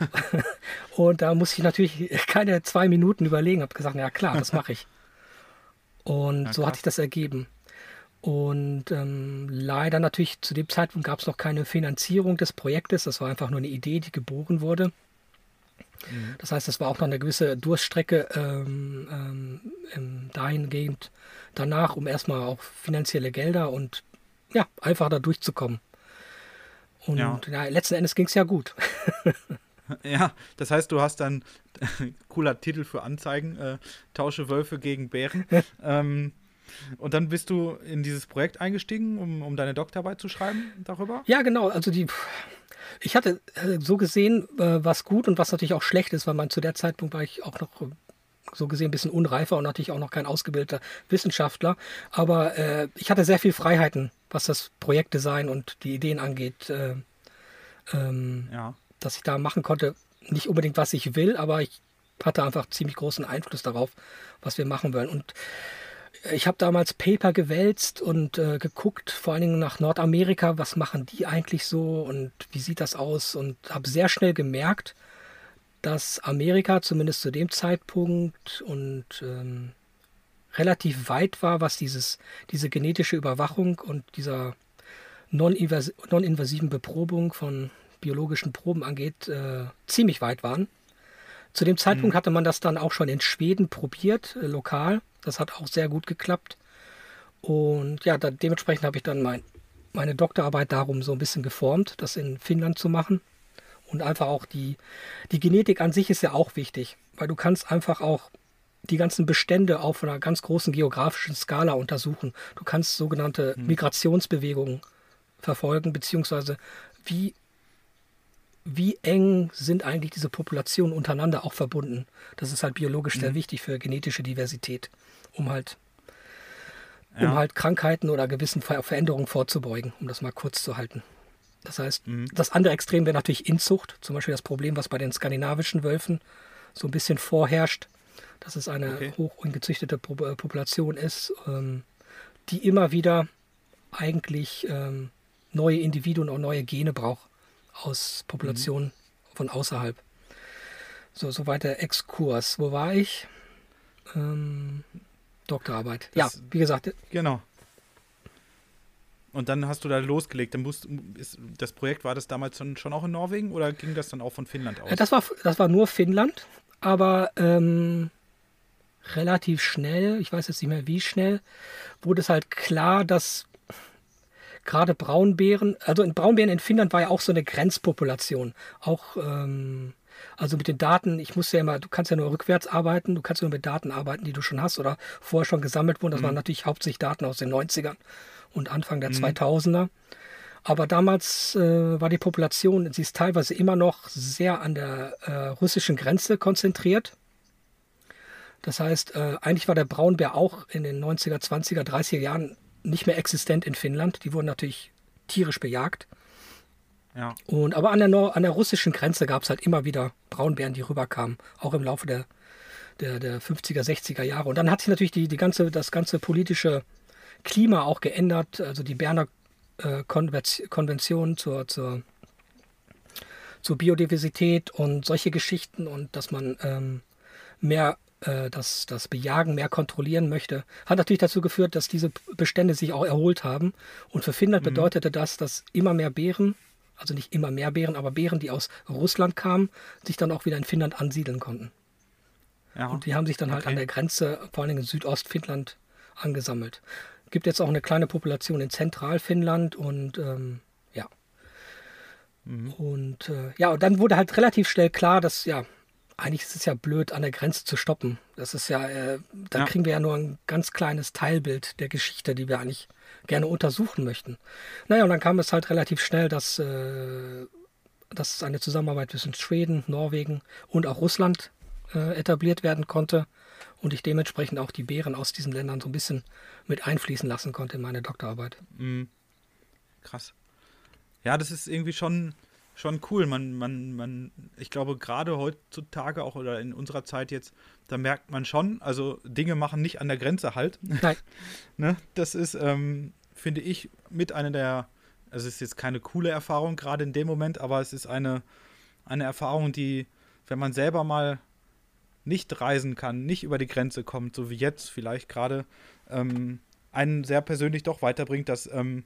[SPEAKER 2] [LAUGHS] [LAUGHS] und da musste ich natürlich keine zwei Minuten überlegen, habe gesagt, ja klar, das mache ich. Und ja, so hat sich das ergeben. Und ähm, leider natürlich zu dem Zeitpunkt gab es noch keine Finanzierung des Projektes. Das war einfach nur eine Idee, die geboren wurde. Mhm. Das heißt, es war auch noch eine gewisse Durststrecke ähm, ähm, dahingehend danach, um erstmal auch finanzielle Gelder und ja, einfach da durchzukommen. Und ja. Ja, letzten Endes ging es ja gut. [LAUGHS] [LAUGHS]
[SPEAKER 1] Ja, das heißt, du hast dann, [LAUGHS] cooler Titel für Anzeigen, äh, Tausche Wölfe gegen Bären. [LAUGHS] ähm, und dann bist du in dieses Projekt eingestiegen, um, um deine Doktorarbeit zu schreiben darüber?
[SPEAKER 2] Ja, genau. Also die, ich hatte äh, so gesehen, äh, was gut und was natürlich auch schlecht ist, weil man zu der Zeitpunkt war ich auch noch äh, so gesehen ein bisschen unreifer und natürlich auch noch kein ausgebildeter Wissenschaftler. Aber äh, ich hatte sehr viel Freiheiten, was das Projektdesign und die Ideen angeht. Äh, ähm, ja dass ich da machen konnte, nicht unbedingt, was ich will, aber ich hatte einfach ziemlich großen Einfluss darauf, was wir machen wollen. Und ich habe damals Paper gewälzt und äh, geguckt, vor allen Dingen nach Nordamerika, was machen die eigentlich so und wie sieht das aus? Und habe sehr schnell gemerkt, dass Amerika zumindest zu dem Zeitpunkt und ähm, relativ weit war, was dieses, diese genetische Überwachung und dieser non-invasiven Beprobung von biologischen Proben angeht, äh, ziemlich weit waren. Zu dem Zeitpunkt mhm. hatte man das dann auch schon in Schweden probiert, äh, lokal. Das hat auch sehr gut geklappt. Und ja, da, dementsprechend habe ich dann mein, meine Doktorarbeit darum so ein bisschen geformt, das in Finnland zu machen. Und einfach auch die, die Genetik an sich ist ja auch wichtig, weil du kannst einfach auch die ganzen Bestände auf einer ganz großen geografischen Skala untersuchen. Du kannst sogenannte mhm. Migrationsbewegungen verfolgen, beziehungsweise wie wie eng sind eigentlich diese Populationen untereinander auch verbunden. Das ist halt biologisch mhm. sehr wichtig für genetische Diversität, um halt, ja. um halt Krankheiten oder gewissen Ver Veränderungen vorzubeugen, um das mal kurz zu halten. Das heißt, mhm. das andere Extrem wäre natürlich Inzucht, zum Beispiel das Problem, was bei den skandinavischen Wölfen so ein bisschen vorherrscht, dass es eine okay. hoch ungezüchtete äh, Population ist, ähm, die immer wieder eigentlich ähm, neue Individuen und neue Gene braucht aus Populationen mhm. von außerhalb. So, soweit der Exkurs. Wo war ich? Ähm, Doktorarbeit. Das, ja, wie gesagt.
[SPEAKER 1] Genau. Und dann hast du da losgelegt. Dann musst, ist, das Projekt war das damals schon, schon auch in Norwegen oder ging das dann auch von Finnland aus?
[SPEAKER 2] Das war, das war nur Finnland, aber ähm, relativ schnell, ich weiß jetzt nicht mehr wie schnell, wurde es halt klar, dass gerade Braunbären, also in Braunbären in Finnland war ja auch so eine Grenzpopulation. Auch, ähm, also mit den Daten, ich muss ja immer, du kannst ja nur rückwärts arbeiten, du kannst nur mit Daten arbeiten, die du schon hast oder vorher schon gesammelt wurden. Das mhm. waren natürlich hauptsächlich Daten aus den 90ern und Anfang der mhm. 2000er. Aber damals äh, war die Population, sie ist teilweise immer noch sehr an der äh, russischen Grenze konzentriert. Das heißt, äh, eigentlich war der Braunbär auch in den 90er, 20er, 30er Jahren nicht mehr existent in Finnland. Die wurden natürlich tierisch bejagt. Ja. Und, aber an der, Nor an der russischen Grenze gab es halt immer wieder Braunbären, die rüberkamen, auch im Laufe der, der, der 50er, 60er Jahre. Und dann hat sich natürlich die, die ganze, das ganze politische Klima auch geändert. Also die Berner äh, Konvention zur, zur, zur Biodiversität und solche Geschichten und dass man ähm, mehr äh, das, das Bejagen mehr kontrollieren möchte, hat natürlich dazu geführt, dass diese Bestände sich auch erholt haben. Und für Finnland mhm. bedeutete das, dass immer mehr Bären, also nicht immer mehr Bären, aber Bären, die aus Russland kamen, sich dann auch wieder in Finnland ansiedeln konnten. Ja. Und die haben sich dann halt okay. an der Grenze, vor allem in Südostfinnland, angesammelt gibt jetzt auch eine kleine Population in Zentralfinnland und ähm, ja. Mhm. Und äh, ja, und dann wurde halt relativ schnell klar, dass ja, eigentlich ist es ja blöd, an der Grenze zu stoppen. Das ist ja, äh, da ja. kriegen wir ja nur ein ganz kleines Teilbild der Geschichte, die wir eigentlich gerne untersuchen möchten. Naja, und dann kam es halt relativ schnell, dass, äh, dass eine Zusammenarbeit zwischen Schweden, Norwegen und auch Russland äh, etabliert werden konnte und ich dementsprechend auch die Beeren aus diesen Ländern so ein bisschen mit einfließen lassen konnte in meine Doktorarbeit. Mhm.
[SPEAKER 1] Krass. Ja, das ist irgendwie schon, schon cool. Man, man, man, ich glaube, gerade heutzutage auch oder in unserer Zeit jetzt, da merkt man schon, also Dinge machen nicht an der Grenze halt. Nein. [LAUGHS] ne? Das ist, ähm, finde ich, mit einer der, also es ist jetzt keine coole Erfahrung gerade in dem Moment, aber es ist eine, eine Erfahrung, die, wenn man selber mal nicht reisen kann, nicht über die Grenze kommt, so wie jetzt vielleicht gerade, ähm, einen sehr persönlich doch weiterbringt, dass, ähm,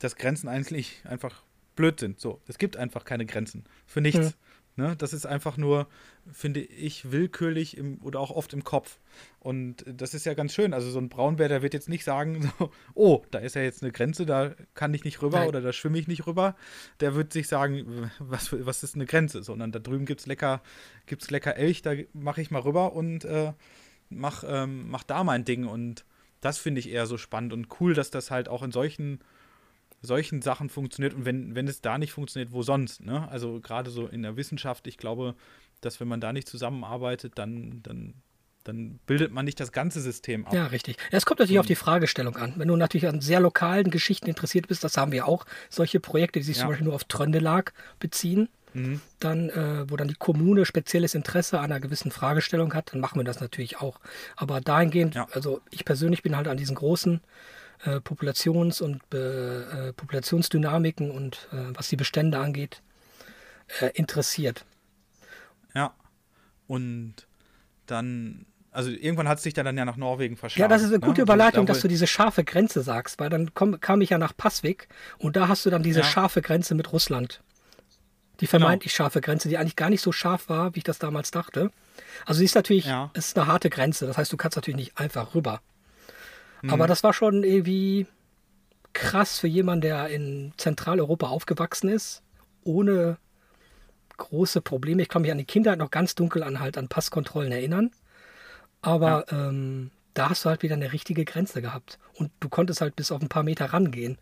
[SPEAKER 1] dass Grenzen eigentlich einfach blöd sind. So, es gibt einfach keine Grenzen für nichts. Mhm. Ne? Das ist einfach nur, finde ich, willkürlich im, oder auch oft im Kopf. Und das ist ja ganz schön. Also so ein Braunbär, der wird jetzt nicht sagen, [LAUGHS] so, oh, da ist ja jetzt eine Grenze, da kann ich nicht rüber Nein. oder da schwimme ich nicht rüber. Der wird sich sagen, was, was ist eine Grenze? Sondern da drüben gibt es lecker, gibt's lecker Elch, da mache ich mal rüber und äh, mach, ähm, mach da mein Ding. Und das finde ich eher so spannend und cool, dass das halt auch in solchen solchen Sachen funktioniert und wenn, wenn es da nicht funktioniert, wo sonst? Ne? Also gerade so in der Wissenschaft, ich glaube, dass wenn man da nicht zusammenarbeitet, dann, dann, dann bildet man nicht das ganze System ab.
[SPEAKER 2] Ja, richtig. Es kommt natürlich auf die Fragestellung an. Wenn du natürlich an sehr lokalen Geschichten interessiert bist, das haben wir auch, solche Projekte, die sich ja. zum Beispiel nur auf Tröndelag beziehen, mhm. dann, äh, wo dann die Kommune spezielles Interesse an einer gewissen Fragestellung hat, dann machen wir das natürlich auch. Aber dahingehend, ja. also ich persönlich bin halt an diesen großen äh, Populations- und äh, Populationsdynamiken und äh, was die Bestände angeht, äh, interessiert.
[SPEAKER 1] Ja. Und dann, also irgendwann hat es sich dann ja nach Norwegen verschlagen.
[SPEAKER 2] Ja, das ist eine gute ne? Überleitung, also, dass du diese scharfe Grenze sagst, weil dann komm, kam ich ja nach Passwig und da hast du dann diese ja. scharfe Grenze mit Russland. Die vermeintlich genau. scharfe Grenze, die eigentlich gar nicht so scharf war, wie ich das damals dachte. Also sie ist natürlich, ja. ist eine harte Grenze. Das heißt, du kannst natürlich nicht einfach rüber. Mhm. Aber das war schon irgendwie krass für jemanden, der in Zentraleuropa aufgewachsen ist, ohne große Probleme. Ich kann mich an die Kindheit noch ganz dunkel an halt an Passkontrollen erinnern. Aber ja. ähm, da hast du halt wieder eine richtige Grenze gehabt. Und du konntest halt bis auf ein paar Meter rangehen.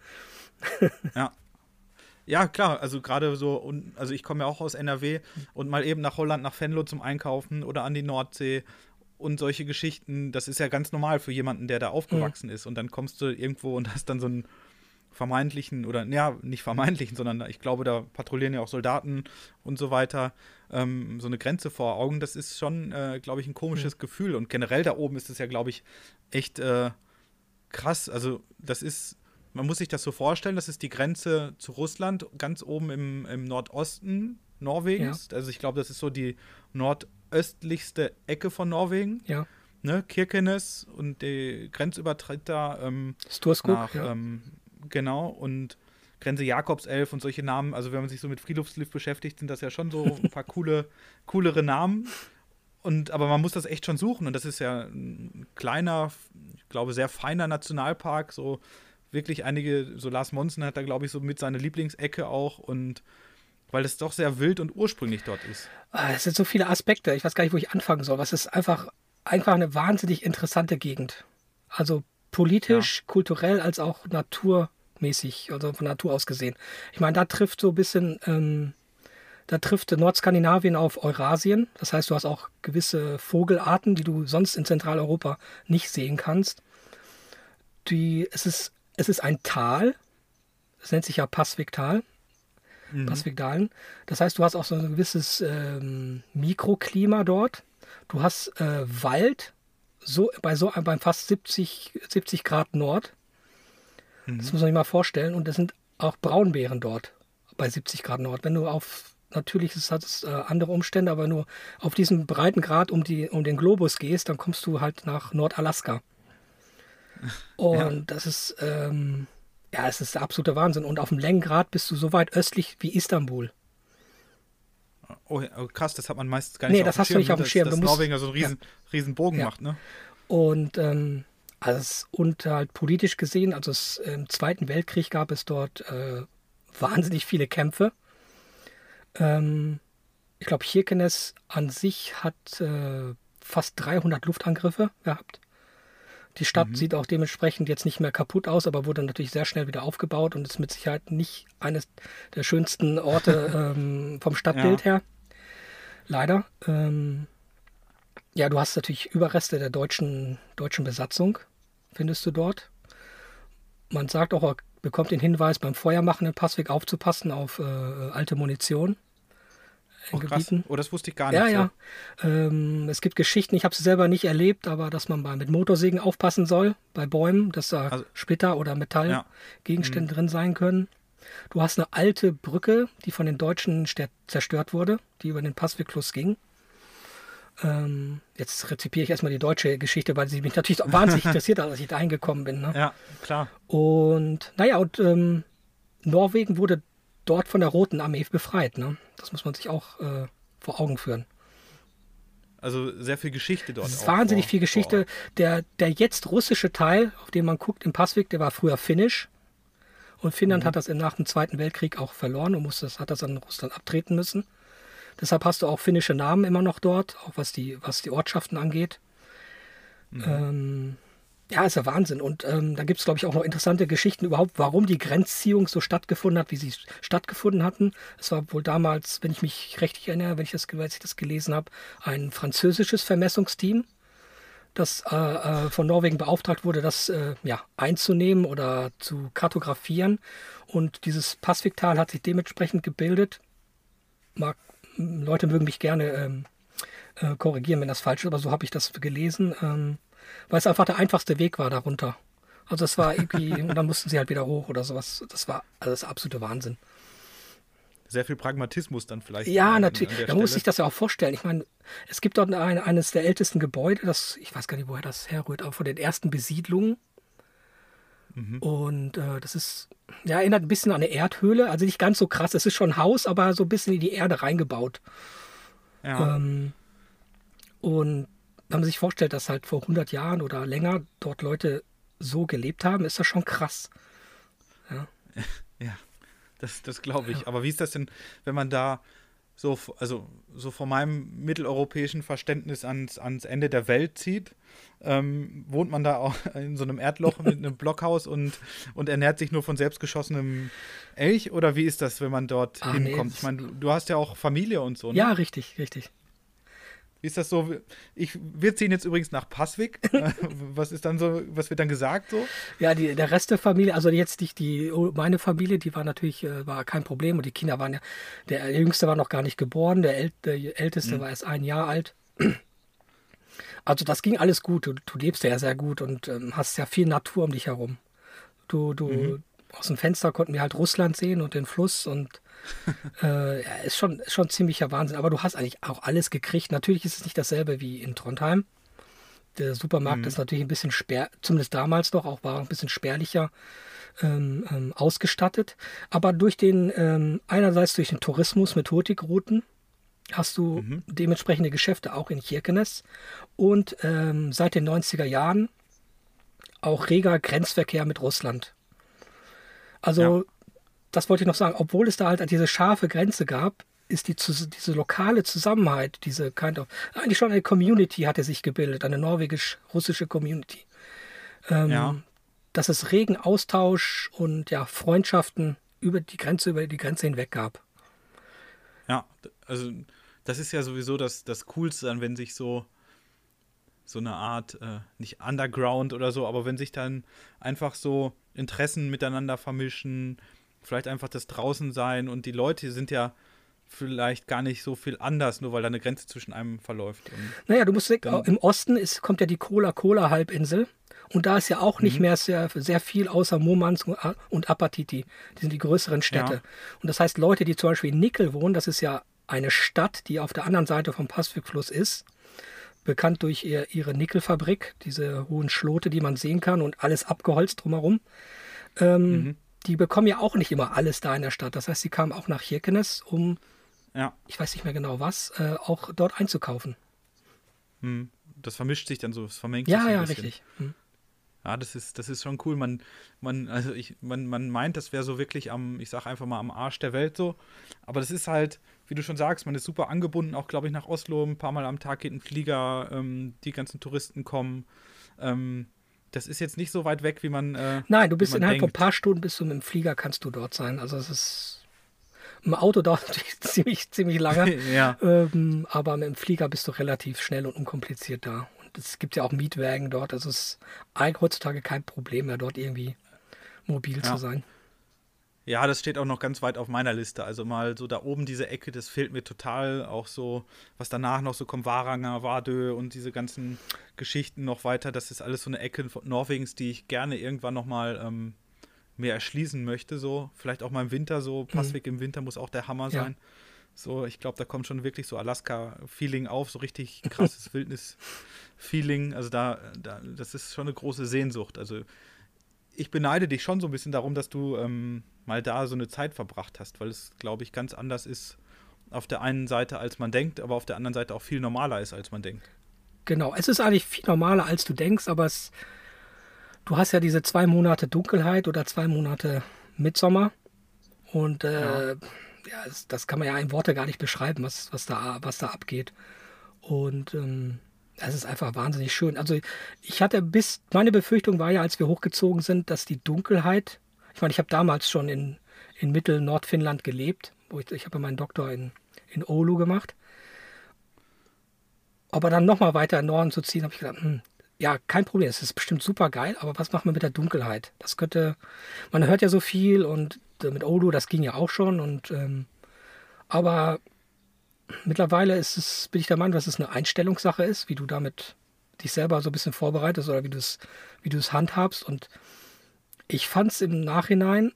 [SPEAKER 2] [LAUGHS]
[SPEAKER 1] ja. Ja, klar, also gerade so, also ich komme ja auch aus NRW und mal eben nach Holland, nach Venlo zum Einkaufen oder an die Nordsee und solche Geschichten, das ist ja ganz normal für jemanden, der da aufgewachsen mhm. ist. Und dann kommst du irgendwo und hast dann so einen vermeintlichen, oder ja, nicht vermeintlichen, [LAUGHS] sondern ich glaube, da patrouillieren ja auch Soldaten und so weiter, ähm, so eine Grenze vor Augen. Das ist schon, äh, glaube ich, ein komisches mhm. Gefühl. Und generell da oben ist es ja, glaube ich, echt äh, krass. Also, das ist, man muss sich das so vorstellen, das ist die Grenze zu Russland, ganz oben im, im Nordosten Norwegens. Ja. Also, ich glaube, das ist so die Nord- östlichste Ecke von Norwegen.
[SPEAKER 2] Ja.
[SPEAKER 1] Ne, Kirkenes und der Grenzübertritt da ähm,
[SPEAKER 2] Storskog,
[SPEAKER 1] nach, ja. ähm, genau, und Grenze Jakobself und solche Namen, also wenn man sich so mit Friedhofslift beschäftigt, sind das ja schon so ein paar [LAUGHS] coole, coolere Namen. Und, aber man muss das echt schon suchen. Und das ist ja ein kleiner, ich glaube, sehr feiner Nationalpark. So wirklich einige, so Lars Monsen hat da, glaube ich, so mit seiner Lieblingsecke auch. Und weil es doch sehr wild und ursprünglich dort ist.
[SPEAKER 2] Ah, es sind so viele Aspekte. Ich weiß gar nicht, wo ich anfangen soll. Es ist einfach, einfach eine wahnsinnig interessante Gegend. Also politisch, ja. kulturell als auch Natur, mäßig, also von Natur aus gesehen. Ich meine, da trifft so ein bisschen, ähm, da trifft Nordskandinavien auf Eurasien. Das heißt, du hast auch gewisse Vogelarten, die du sonst in Zentraleuropa nicht sehen kannst. Die, es, ist, es ist ein Tal, es nennt sich ja Passwigtal. Mhm. Passwigdalen. Das heißt, du hast auch so ein gewisses ähm, Mikroklima dort. Du hast äh, Wald, so, bei so beim fast 70, 70 Grad Nord. Mhm. Das muss man sich mal vorstellen. Und es sind auch Braunbären dort bei 70 Grad Nord. Wenn du auf natürlich ist, hat es äh, andere Umstände, aber nur auf diesem breiten Grad um, die, um den Globus gehst, dann kommst du halt nach Nordalaska. [LAUGHS] Und ja. das ist, ähm, ja, es ist der absolute Wahnsinn. Und auf dem Längengrad bist du so weit östlich wie Istanbul.
[SPEAKER 1] Oh, oh, krass, das hat man meistens gar nicht
[SPEAKER 2] nee, auf das hast Schirm, du nicht auf dem Schirm.
[SPEAKER 1] Dass, dass Norwegen so einen riesen, ja. riesen Bogen ja. macht, ne?
[SPEAKER 2] Und, ähm, also und halt politisch gesehen, also es, im Zweiten Weltkrieg gab es dort äh, wahnsinnig viele Kämpfe. Ähm, ich glaube, Kirkenes an sich hat äh, fast 300 Luftangriffe gehabt. Die Stadt mhm. sieht auch dementsprechend jetzt nicht mehr kaputt aus, aber wurde natürlich sehr schnell wieder aufgebaut und ist mit Sicherheit nicht eines der schönsten Orte [LAUGHS] ähm, vom Stadtbild ja. her. Leider. Ähm, ja, du hast natürlich Überreste der deutschen, deutschen Besatzung, findest du dort. Man sagt auch, er bekommt den Hinweis, beim Feuermachen in Passweg aufzupassen auf äh, alte Munition
[SPEAKER 1] oh, Gebieten. Oh, das wusste ich gar nicht.
[SPEAKER 2] Ja, ja. Ähm, es gibt Geschichten, ich habe sie selber nicht erlebt, aber dass man bei, mit Motorsägen aufpassen soll, bei Bäumen, dass da also, Splitter oder Metallgegenstände ja. drin sein können. Du hast eine alte Brücke, die von den Deutschen zerstört wurde, die über den Passwegfluss ging. Ähm, jetzt rezipiere ich erstmal die deutsche Geschichte, weil sie mich natürlich [LAUGHS] wahnsinnig interessiert hat, als ich da eingekommen bin. Ne?
[SPEAKER 1] Ja, klar.
[SPEAKER 2] Und naja, und ähm, Norwegen wurde dort von der Roten Armee befreit. Ne? Das muss man sich auch äh, vor Augen führen.
[SPEAKER 1] Also sehr viel Geschichte dort.
[SPEAKER 2] wahnsinnig vor, viel Geschichte. Der, der jetzt russische Teil, auf den man guckt, im Passweg, der war früher finnisch. Und Finnland mhm. hat das nach dem Zweiten Weltkrieg auch verloren und musste, hat das an Russland abtreten müssen. Deshalb hast du auch finnische Namen immer noch dort, auch was die, was die Ortschaften angeht. Mhm. Ähm, ja, ist ja Wahnsinn. Und ähm, da gibt es, glaube ich, auch noch interessante Geschichten überhaupt, warum die Grenzziehung so stattgefunden hat, wie sie stattgefunden hatten. Es war wohl damals, wenn ich mich recht erinnere, wenn ich das, als ich das gelesen habe, ein französisches Vermessungsteam, das äh, äh, von Norwegen beauftragt wurde, das äh, ja, einzunehmen oder zu kartografieren. Und dieses Passviktal hat sich dementsprechend gebildet. Mag, Leute mögen mich gerne ähm, äh, korrigieren, wenn das falsch ist, aber so habe ich das gelesen. Ähm, weil es einfach der einfachste Weg war darunter. Also es war irgendwie, [LAUGHS] und dann mussten sie halt wieder hoch oder sowas. Das war also das absolute Wahnsinn.
[SPEAKER 1] Sehr viel Pragmatismus dann vielleicht.
[SPEAKER 2] Ja, natürlich. An da muss ich das ja auch vorstellen. Ich meine, es gibt dort ein, eines der ältesten Gebäude, das, ich weiß gar nicht, woher das herrührt, aber von den ersten Besiedlungen. Mhm. Und äh, das ist, ja, erinnert ein bisschen an eine Erdhöhle. Also nicht ganz so krass. Es ist schon ein Haus, aber so ein bisschen in die Erde reingebaut. Ja. Ähm, und wenn man sich vorstellt, dass halt vor 100 Jahren oder länger dort Leute so gelebt haben, ist das schon krass.
[SPEAKER 1] Ja, [LAUGHS] ja das, das glaube ich. Ja. Aber wie ist das denn, wenn man da so, also so von meinem mitteleuropäischen Verständnis ans, ans Ende der Welt zieht, ähm, wohnt man da auch [LAUGHS] in so einem Erdloch mit einem [LAUGHS] Blockhaus und, und ernährt sich nur von selbstgeschossenem Elch? Oder wie ist das, wenn man dort ah, hinkommt? Nee, ich meine, du, du, hast ja auch Familie und so.
[SPEAKER 2] Ne? Ja, richtig, richtig.
[SPEAKER 1] Ist das so? Ich, wir ziehen jetzt übrigens nach Passwig. [LAUGHS] was ist dann so, was wird dann gesagt so?
[SPEAKER 2] Ja, die, der Rest der Familie, also jetzt nicht die, meine Familie, die war natürlich, äh, war kein Problem und die Kinder waren ja, der Jüngste war noch gar nicht geboren, der, El, der Älteste mhm. war erst ein Jahr alt. Also das ging alles gut. Du, du lebst ja sehr gut und ähm, hast ja viel Natur um dich herum. Du, du, mhm. Aus dem Fenster konnten wir halt Russland sehen und den Fluss und [LAUGHS] äh, ja, ist schon, ist schon ziemlicher Wahnsinn. Aber du hast eigentlich auch alles gekriegt. Natürlich ist es nicht dasselbe wie in Trondheim. Der Supermarkt mhm. ist natürlich ein bisschen spär, zumindest damals doch, auch war ein bisschen spärlicher ähm, ähm, ausgestattet. Aber durch den, ähm, einerseits durch den Tourismus mit Hurtigruten hast du mhm. dementsprechende Geschäfte auch in Kirkenes und ähm, seit den 90er Jahren auch reger Grenzverkehr mit Russland. Also ja das wollte ich noch sagen, obwohl es da halt diese scharfe Grenze gab, ist die, diese lokale Zusammenhalt, diese kind of, eigentlich schon eine Community hatte sich gebildet, eine norwegisch-russische Community. Ähm, ja. dass es regen Austausch und ja, Freundschaften über die Grenze, über die Grenze hinweg gab.
[SPEAKER 1] Ja, also das ist ja sowieso das, das Coolste dann, wenn sich so so eine Art, äh, nicht Underground oder so, aber wenn sich dann einfach so Interessen miteinander vermischen, vielleicht einfach das Draußensein und die Leute sind ja vielleicht gar nicht so viel anders, nur weil da eine Grenze zwischen einem verläuft.
[SPEAKER 2] naja, du musst dann, im Osten ist, kommt ja die Cola-Cola-Halbinsel und da ist ja auch nicht mhm. mehr sehr, sehr viel außer Murmansk und Apatiti. Die sind die größeren Städte. Ja. Und das heißt, Leute, die zum Beispiel in Nickel wohnen, das ist ja eine Stadt, die auf der anderen Seite vom Pazifikfluss ist, bekannt durch ihr, ihre Nickelfabrik, diese hohen Schlote, die man sehen kann und alles abgeholzt drumherum. Ähm, mhm. Die bekommen ja auch nicht immer alles da in der Stadt. Das heißt, sie kamen auch nach Hirkenes, um, ja. ich weiß nicht mehr genau was, äh, auch dort einzukaufen.
[SPEAKER 1] Hm. Das vermischt sich dann so, es vermengt
[SPEAKER 2] ja,
[SPEAKER 1] sich
[SPEAKER 2] Ja, richtig. Hm.
[SPEAKER 1] Ja, das ist, das ist schon cool. Man, man, also ich, man, man meint, das wäre so wirklich am, ich sag einfach mal, am Arsch der Welt so. Aber das ist halt, wie du schon sagst, man ist super angebunden, auch glaube ich nach Oslo. Ein paar Mal am Tag geht ein Flieger, ähm, die ganzen Touristen kommen. Ähm, das ist jetzt nicht so weit weg, wie man. Äh,
[SPEAKER 2] Nein, du bist innerhalb von ein paar Stunden bist du mit dem Flieger kannst du dort sein. Also es ist. Im Auto dauert [LAUGHS] natürlich ziemlich, ziemlich lange. [LAUGHS] ja. Ähm, aber mit dem Flieger bist du relativ schnell und unkompliziert da es gibt ja auch Mietwagen dort. Also es ist heutzutage kein Problem mehr, dort irgendwie mobil ja. zu sein.
[SPEAKER 1] Ja, das steht auch noch ganz weit auf meiner Liste. Also mal so da oben diese Ecke, das fehlt mir total. Auch so, was danach noch so kommt, Waranger, Wadö und diese ganzen Geschichten noch weiter. Das ist alles so eine Ecke Norwegens, die ich gerne irgendwann noch mal ähm, mehr erschließen möchte. So, vielleicht auch mal im Winter so. Mhm. Passweg mhm. im Winter muss auch der Hammer ja. sein. So, ich glaube, da kommt schon wirklich so Alaska-Feeling auf, so richtig krasses [LAUGHS] Wildnis-Feeling. Also da, da, das ist schon eine große Sehnsucht. Also ich beneide dich schon so ein bisschen darum, dass du ähm, mal da so eine Zeit verbracht hast, weil es, glaube ich, ganz anders ist auf der einen Seite, als man denkt, aber auf der anderen Seite auch viel normaler ist, als man denkt.
[SPEAKER 2] Genau, es ist eigentlich viel normaler, als du denkst, aber es, du hast ja diese zwei Monate Dunkelheit oder zwei Monate Mitsommer und äh, ja ja, das, das, kann man ja in Worte gar nicht beschreiben, was, was, da, was da abgeht. Und ähm, es ist einfach wahnsinnig schön. Also ich hatte bis, meine Befürchtung war ja, als wir hochgezogen sind, dass die Dunkelheit, ich meine, ich habe damals schon in, in Mittel-Nordfinnland gelebt, wo ich, ich habe meinen Doktor in, in Oulu gemacht. Aber dann nochmal weiter in Norden zu ziehen, habe ich gedacht, hm, ja, kein Problem, es ist bestimmt super geil, aber was macht man mit der Dunkelheit? Das könnte, man hört ja so viel und äh, mit Odo, das ging ja auch schon. Und ähm, aber mittlerweile ist es, bin ich der Meinung, dass es eine Einstellungssache ist, wie du damit dich selber so ein bisschen vorbereitest oder wie du es, wie du es handhabst. Und ich fand es im Nachhinein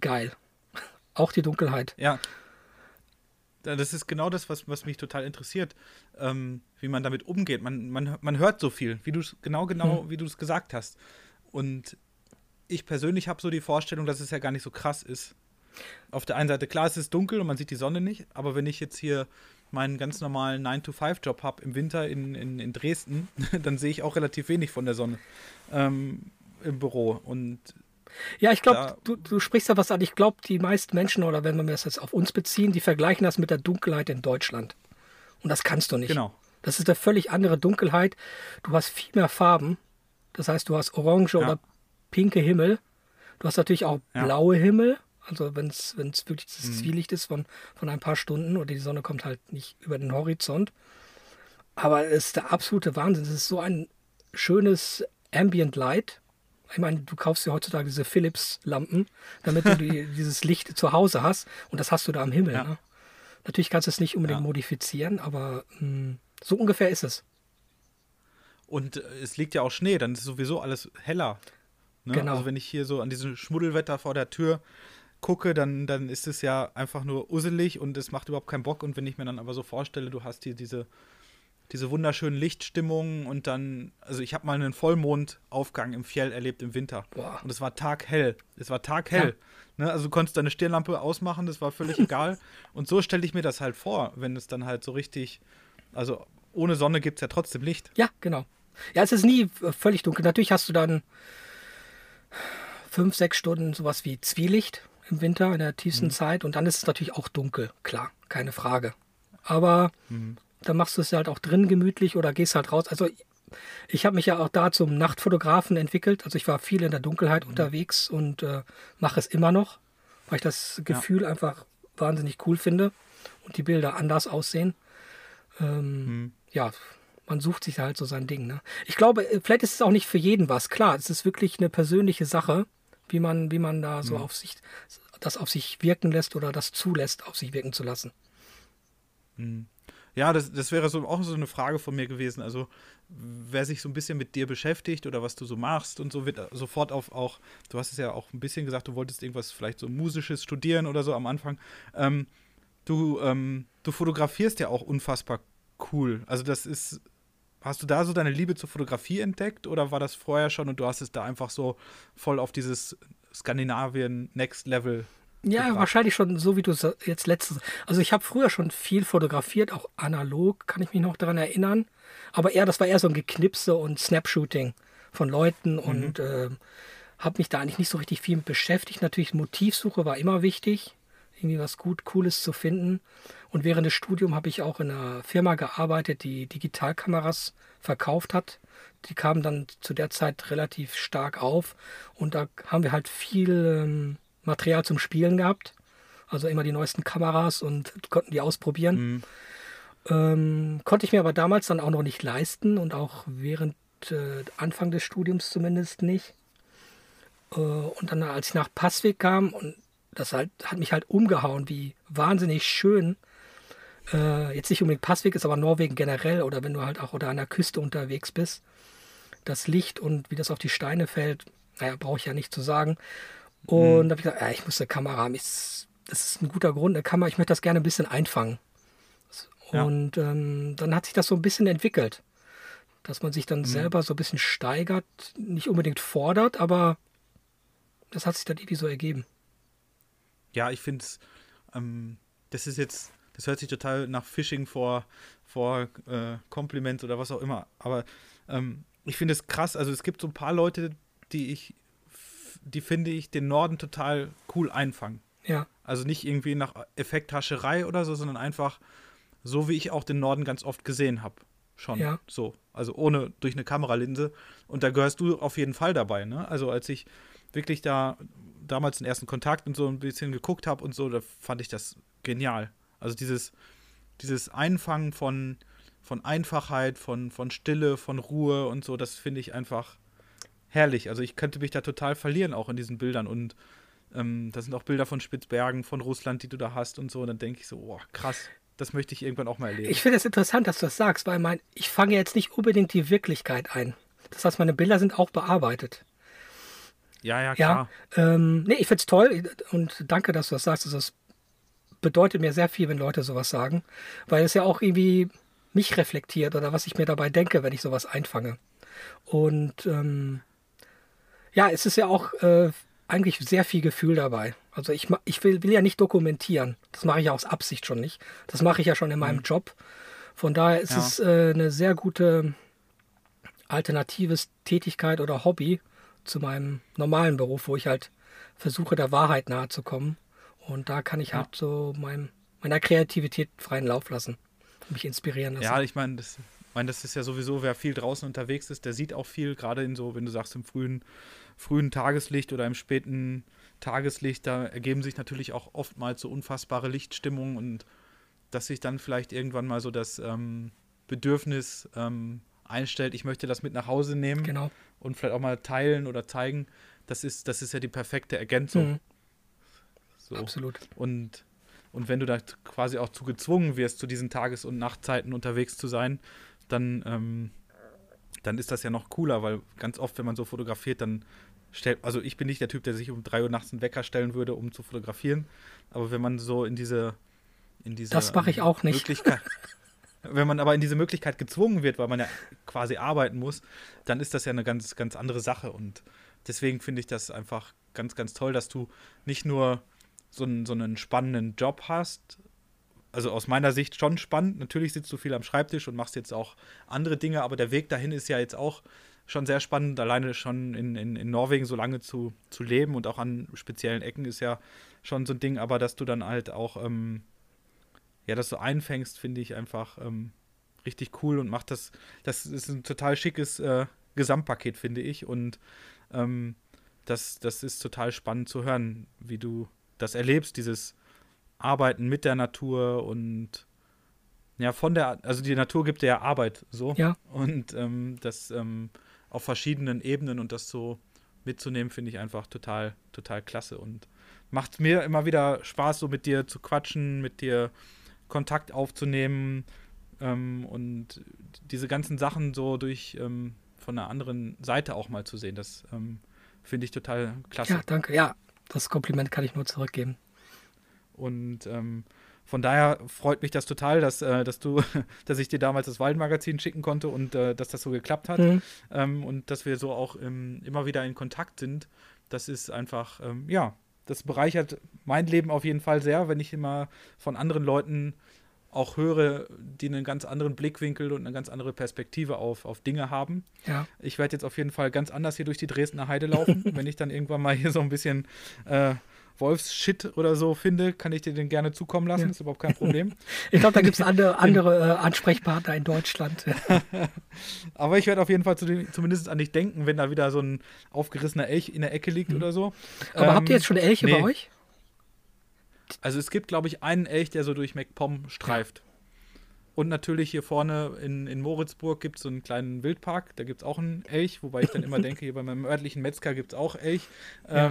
[SPEAKER 2] geil. [LAUGHS] Auch die Dunkelheit.
[SPEAKER 1] Ja. Das ist genau das, was, was mich total interessiert, ähm, wie man damit umgeht. Man, man, man hört so viel, wie du es genau, genau, hm. wie du es gesagt hast. Und ich persönlich habe so die Vorstellung, dass es ja gar nicht so krass ist. Auf der einen Seite, klar, es ist dunkel und man sieht die Sonne nicht, aber wenn ich jetzt hier meinen ganz normalen 9-to-5-Job habe im Winter in, in, in Dresden, [LAUGHS] dann sehe ich auch relativ wenig von der Sonne ähm, im Büro. Und
[SPEAKER 2] ja, ich glaube, du, du sprichst da was an. Ich glaube, die meisten Menschen, oder wenn wir das jetzt auf uns beziehen, die vergleichen das mit der Dunkelheit in Deutschland. Und das kannst du nicht.
[SPEAKER 1] Genau.
[SPEAKER 2] Das ist eine völlig andere Dunkelheit. Du hast viel mehr Farben. Das heißt, du hast orange ja. oder pinke Himmel. Du hast natürlich auch ja. blaue Himmel. Also wenn es wirklich das mhm. Zwielicht ist von, von ein paar Stunden oder die Sonne kommt halt nicht über den Horizont. Aber es ist der absolute Wahnsinn. Es ist so ein schönes Ambient Light. Ich meine, du kaufst ja heutzutage diese Philips-Lampen, damit du die, [LAUGHS] dieses Licht zu Hause hast. Und das hast du da am Himmel. Ja. Ne? Natürlich kannst du es nicht unbedingt ja. modifizieren, aber mh, hm, so ungefähr ist es.
[SPEAKER 1] Und äh, es liegt ja auch Schnee, dann ist sowieso alles heller. Ne? Genau. Also wenn ich hier so an diesem Schmuddelwetter vor der Tür gucke, dann, dann ist es ja einfach nur usselig und es macht überhaupt keinen Bock. Und wenn ich mir dann aber so vorstelle, du hast hier diese, diese wunderschönen Lichtstimmungen und dann, also ich habe mal einen Vollmondaufgang im Fjell erlebt im Winter. Boah. Und es war taghell. Es war taghell. Ja. Ne? Also du konntest deine Stirnlampe ausmachen, das war völlig [LAUGHS] egal. Und so stelle ich mir das halt vor, wenn es dann halt so richtig, also ohne Sonne gibt es ja trotzdem Licht.
[SPEAKER 2] Ja, genau. Ja, es ist nie völlig dunkel. Natürlich hast du dann fünf, sechs Stunden sowas wie Zwielicht im Winter in der tiefsten mhm. Zeit und dann ist es natürlich auch dunkel, klar, keine Frage. Aber mhm. dann machst du es halt auch drin gemütlich oder gehst halt raus. Also ich habe mich ja auch da zum Nachtfotografen entwickelt. Also ich war viel in der Dunkelheit mhm. unterwegs und äh, mache es immer noch, weil ich das Gefühl ja. einfach wahnsinnig cool finde und die Bilder anders aussehen. Ähm, mhm. Ja, man sucht sich halt so sein Ding. Ne? Ich glaube, äh, vielleicht ist es auch nicht für jeden was. Klar, es ist wirklich eine persönliche Sache, wie man, wie man da so mhm. auf sich, das auf sich wirken lässt oder das zulässt, auf sich wirken zu lassen.
[SPEAKER 1] Mhm. Ja, das, das wäre so auch so eine Frage von mir gewesen. Also, wer sich so ein bisschen mit dir beschäftigt oder was du so machst und so, wird sofort auf auch, du hast es ja auch ein bisschen gesagt, du wolltest irgendwas vielleicht so Musisches studieren oder so am Anfang. Ähm, du, ähm, du fotografierst ja auch unfassbar cool. Also, das ist, hast du da so deine Liebe zur Fotografie entdeckt oder war das vorher schon und du hast es da einfach so voll auf dieses Skandinavien Next Level
[SPEAKER 2] ja, gebracht. wahrscheinlich schon so, wie du es jetzt letztes. Also ich habe früher schon viel fotografiert, auch analog, kann ich mich noch daran erinnern. Aber eher, das war eher so ein Geknipse und Snapshooting von Leuten mhm. und äh, habe mich da eigentlich nicht so richtig viel mit beschäftigt. Natürlich Motivsuche war immer wichtig, irgendwie was gut, cooles zu finden. Und während des Studiums habe ich auch in einer Firma gearbeitet, die Digitalkameras verkauft hat. Die kamen dann zu der Zeit relativ stark auf und da haben wir halt viel ähm, Material zum Spielen gehabt. Also immer die neuesten Kameras und konnten die ausprobieren. Mhm. Ähm, konnte ich mir aber damals dann auch noch nicht leisten und auch während äh, Anfang des Studiums zumindest nicht. Äh, und dann, als ich nach Passweg kam, und das halt, hat mich halt umgehauen, wie wahnsinnig schön. Äh, jetzt nicht unbedingt Passweg ist, aber Norwegen generell oder wenn du halt auch oder an der Küste unterwegs bist. Das Licht und wie das auf die Steine fällt, naja, brauche ich ja nicht zu sagen. Und mhm. da habe ich gesagt, ja, ich muss eine Kamera haben. Ich, das ist ein guter Grund, eine Kamera. Ich möchte das gerne ein bisschen einfangen. Und ja. ähm, dann hat sich das so ein bisschen entwickelt. Dass man sich dann mhm. selber so ein bisschen steigert, nicht unbedingt fordert, aber das hat sich dann irgendwie so ergeben.
[SPEAKER 1] Ja, ich finde es, ähm, das ist jetzt, das hört sich total nach Phishing vor, vor äh, Compliments oder was auch immer. Aber ähm, ich finde es krass. Also es gibt so ein paar Leute, die ich die finde ich den Norden total cool einfangen.
[SPEAKER 2] Ja.
[SPEAKER 1] Also nicht irgendwie nach Effekthascherei oder so, sondern einfach so, wie ich auch den Norden ganz oft gesehen habe. Schon ja. so. Also ohne durch eine Kameralinse. Und da gehörst du auf jeden Fall dabei, ne? Also als ich wirklich da damals den ersten Kontakt und so ein bisschen geguckt habe und so, da fand ich das genial. Also dieses, dieses Einfangen von, von Einfachheit, von, von Stille, von Ruhe und so, das finde ich einfach herrlich. Also ich könnte mich da total verlieren auch in diesen Bildern und ähm, da sind auch Bilder von Spitzbergen, von Russland, die du da hast und so. Und dann denke ich so, oh, krass, das möchte ich irgendwann auch mal erleben.
[SPEAKER 2] Ich finde es interessant, dass du das sagst, weil mein, ich fange jetzt nicht unbedingt die Wirklichkeit ein. Das heißt, meine Bilder sind auch bearbeitet.
[SPEAKER 1] Ja, ja, klar.
[SPEAKER 2] Ja, ähm, nee, ich finde es toll und danke, dass du das sagst. Also das bedeutet mir sehr viel, wenn Leute sowas sagen, weil es ja auch irgendwie mich reflektiert oder was ich mir dabei denke, wenn ich sowas einfange. Und ähm, ja, es ist ja auch äh, eigentlich sehr viel Gefühl dabei. Also ich, ich will, will ja nicht dokumentieren. Das mache ich aus Absicht schon nicht. Das mache ich ja schon in meinem mhm. Job. Von daher ist ja. es äh, eine sehr gute alternatives Tätigkeit oder Hobby zu meinem normalen Beruf, wo ich halt versuche, der Wahrheit nahe zu kommen. Und da kann ich ja. halt so mein, meiner Kreativität freien Lauf lassen, mich inspirieren lassen.
[SPEAKER 1] Ja, ich meine, das, meine, das ist ja sowieso, wer viel draußen unterwegs ist, der sieht auch viel, gerade in so, wenn du sagst, im frühen frühen Tageslicht oder im späten Tageslicht, da ergeben sich natürlich auch oftmals so unfassbare Lichtstimmungen und dass sich dann vielleicht irgendwann mal so das ähm, Bedürfnis ähm, einstellt, ich möchte das mit nach Hause nehmen
[SPEAKER 2] genau.
[SPEAKER 1] Und vielleicht auch mal teilen oder zeigen, das ist, das ist ja die perfekte Ergänzung. Mhm.
[SPEAKER 2] So. Absolut.
[SPEAKER 1] Und, und wenn du da quasi auch zu gezwungen wirst, zu diesen Tages- und Nachtzeiten unterwegs zu sein, dann, ähm, dann ist das ja noch cooler, weil ganz oft, wenn man so fotografiert, dann stellt, also ich bin nicht der Typ, der sich um drei Uhr nachts einen Wecker stellen würde, um zu fotografieren. Aber wenn man so in diese, in diese
[SPEAKER 2] das mache ich auch nicht.
[SPEAKER 1] Möglichkeit, [LAUGHS] wenn man aber in diese Möglichkeit gezwungen wird, weil man ja quasi arbeiten muss, dann ist das ja eine ganz, ganz andere Sache. Und deswegen finde ich das einfach ganz, ganz toll, dass du nicht nur so einen, so einen spannenden Job hast, also aus meiner Sicht schon spannend. Natürlich sitzt du viel am Schreibtisch und machst jetzt auch andere Dinge, aber der Weg dahin ist ja jetzt auch schon sehr spannend, alleine schon in, in, in Norwegen so lange zu, zu leben und auch an speziellen Ecken ist ja schon so ein Ding, aber dass du dann halt auch, ähm, ja, das so einfängst, finde ich einfach ähm, richtig cool und macht das, das ist ein total schickes äh, Gesamtpaket, finde ich. Und ähm, das, das ist total spannend zu hören, wie du das erlebst, dieses Arbeiten mit der Natur und ja, von der, also die Natur gibt dir ja Arbeit so.
[SPEAKER 2] Ja.
[SPEAKER 1] Und ähm, das ähm, auf verschiedenen Ebenen und das so mitzunehmen, finde ich einfach total, total klasse. Und macht mir immer wieder Spaß, so mit dir zu quatschen, mit dir Kontakt aufzunehmen ähm, und diese ganzen Sachen so durch ähm, von einer anderen Seite auch mal zu sehen. Das ähm, finde ich total klasse.
[SPEAKER 2] Ja, danke. Ja, das Kompliment kann ich nur zurückgeben.
[SPEAKER 1] Und ähm, von daher freut mich das total, dass, äh, dass du, [LAUGHS] dass ich dir damals das Waldmagazin schicken konnte und äh, dass das so geklappt hat mhm. ähm, und dass wir so auch ähm, immer wieder in Kontakt sind. Das ist einfach, ähm, ja, das bereichert mein Leben auf jeden Fall sehr, wenn ich immer von anderen Leuten auch höre, die einen ganz anderen Blickwinkel und eine ganz andere Perspektive auf, auf Dinge haben.
[SPEAKER 2] Ja.
[SPEAKER 1] Ich werde jetzt auf jeden Fall ganz anders hier durch die Dresdner Heide laufen, [LAUGHS] wenn ich dann irgendwann mal hier so ein bisschen äh, Wolfsshit oder so finde, kann ich dir den gerne zukommen lassen, ja. ist überhaupt kein Problem. [LAUGHS]
[SPEAKER 2] ich glaube, da gibt es andere, [LAUGHS] andere äh, Ansprechpartner in Deutschland. [LAUGHS]
[SPEAKER 1] Aber ich werde auf jeden Fall zu den, zumindest an dich denken, wenn da wieder so ein aufgerissener Elch in der Ecke liegt mhm. oder so.
[SPEAKER 2] Aber ähm, habt ihr jetzt schon Elche nee. bei euch?
[SPEAKER 1] Also es gibt, glaube ich, einen Elch, der so durch MacPom streift. Und natürlich hier vorne in, in Moritzburg gibt es so einen kleinen Wildpark, da gibt es auch einen Elch, wobei ich dann immer denke, hier bei meinem örtlichen Metzger gibt es auch Elch. Ja.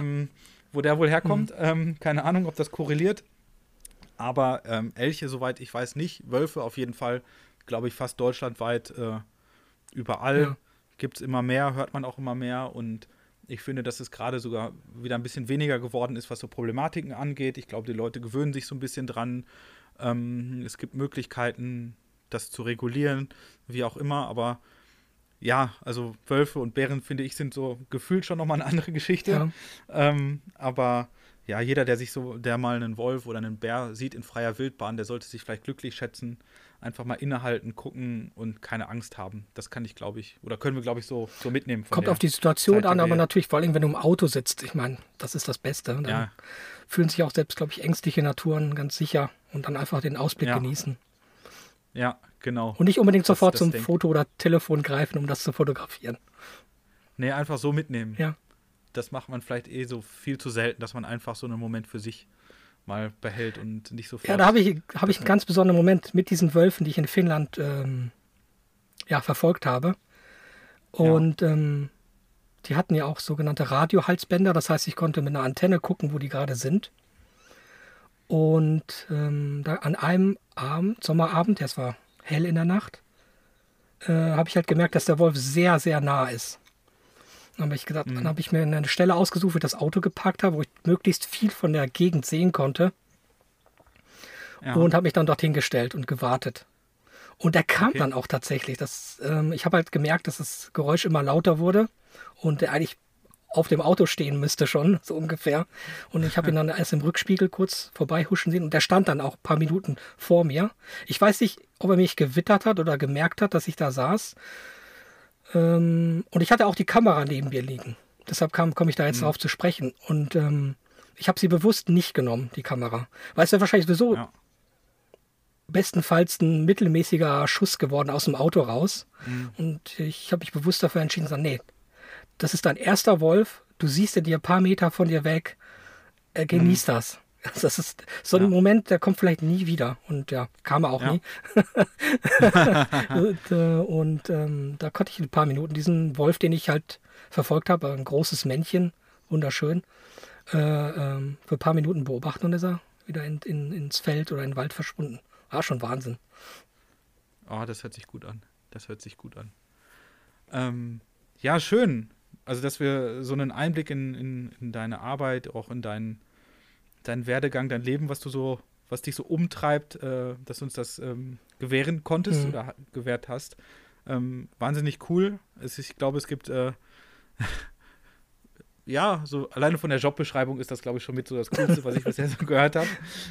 [SPEAKER 1] Wo der wohl herkommt, mhm. ähm, keine Ahnung, ob das korreliert. Aber ähm, Elche, soweit ich weiß, nicht. Wölfe auf jeden Fall, glaube ich, fast deutschlandweit äh, überall. Ja. Gibt es immer mehr, hört man auch immer mehr. Und ich finde, dass es gerade sogar wieder ein bisschen weniger geworden ist, was so Problematiken angeht. Ich glaube, die Leute gewöhnen sich so ein bisschen dran. Ähm, es gibt Möglichkeiten, das zu regulieren, wie auch immer. Aber ja, also Wölfe und Bären, finde ich, sind so gefühlt schon nochmal eine andere Geschichte. Ja. Ähm, aber ja, jeder, der sich so, der mal einen Wolf oder einen Bär sieht in freier Wildbahn, der sollte sich vielleicht glücklich schätzen, einfach mal innehalten, gucken und keine Angst haben. Das kann ich, glaube ich, oder können wir, glaube ich, so, so mitnehmen.
[SPEAKER 2] Kommt auf die Situation Zeit, an, aber natürlich vor allem, wenn du im Auto sitzt. Ich meine, das ist das Beste. Dann ja. fühlen sich auch selbst, glaube ich, ängstliche Naturen ganz sicher und dann einfach den Ausblick ja. genießen.
[SPEAKER 1] Ja, genau.
[SPEAKER 2] Und nicht unbedingt sofort das, das zum Ding. Foto oder Telefon greifen, um das zu fotografieren.
[SPEAKER 1] Nee, einfach so mitnehmen.
[SPEAKER 2] Ja.
[SPEAKER 1] Das macht man vielleicht eh so viel zu selten, dass man einfach so einen Moment für sich mal behält und nicht so
[SPEAKER 2] viel. Ja, da habe ich, hab ich einen ganz besonderen Moment mit diesen Wölfen, die ich in Finnland ähm, ja, verfolgt habe. Und ja. ähm, die hatten ja auch sogenannte Radiohalsbänder, das heißt, ich konnte mit einer Antenne gucken, wo die gerade sind. Und ähm, da an einem Abend, Sommerabend, es war hell in der Nacht, äh, habe ich halt gemerkt, dass der Wolf sehr, sehr nah ist. Dann habe ich gesagt, mhm. dann habe ich mir eine Stelle ausgesucht, wo ich das Auto geparkt habe, wo ich möglichst viel von der Gegend sehen konnte. Ja. Und habe mich dann dorthin gestellt und gewartet. Und er kam okay. dann auch tatsächlich. Das, ähm, ich habe halt gemerkt, dass das Geräusch immer lauter wurde und er eigentlich auf dem Auto stehen müsste schon, so ungefähr. Und ich habe ihn dann erst im Rückspiegel kurz vorbeihuschen sehen und der stand dann auch ein paar Minuten vor mir. Ich weiß nicht, ob er mich gewittert hat oder gemerkt hat, dass ich da saß. Ähm, und ich hatte auch die Kamera neben mir liegen. Deshalb komme ich da jetzt mhm. drauf zu sprechen. Und ähm, ich habe sie bewusst nicht genommen, die Kamera. Weil es wäre wahrscheinlich sowieso ja. bestenfalls ein mittelmäßiger Schuss geworden aus dem Auto raus. Mhm. Und ich habe mich bewusst dafür entschieden, sagen, nee, das ist dein erster Wolf, du siehst ihn dir ein paar Meter von dir weg, er genießt mhm. das. [LAUGHS] Das ist so ein ja. Moment, der kommt vielleicht nie wieder. Und ja, kam er auch ja. nie. [LAUGHS] und, äh, und ähm, da konnte ich ein paar Minuten diesen Wolf, den ich halt verfolgt habe, ein großes Männchen, wunderschön, äh, ähm, für ein paar Minuten beobachten und ist er wieder in, in, ins Feld oder in den Wald verschwunden. War schon Wahnsinn.
[SPEAKER 1] Oh, das hört sich gut an. Das hört sich gut an. Ähm, ja, schön also dass wir so einen Einblick in, in, in deine Arbeit, auch in deinen, deinen Werdegang, dein Leben, was du so, was dich so umtreibt, äh, dass du uns das ähm, gewähren konntest mhm. oder gewährt hast. Ähm, wahnsinnig cool. Es, ich glaube, es gibt äh, [LAUGHS] ja, so alleine von der Jobbeschreibung ist das, glaube ich, schon mit so das Coolste, was ich bisher so [LAUGHS] gehört habe.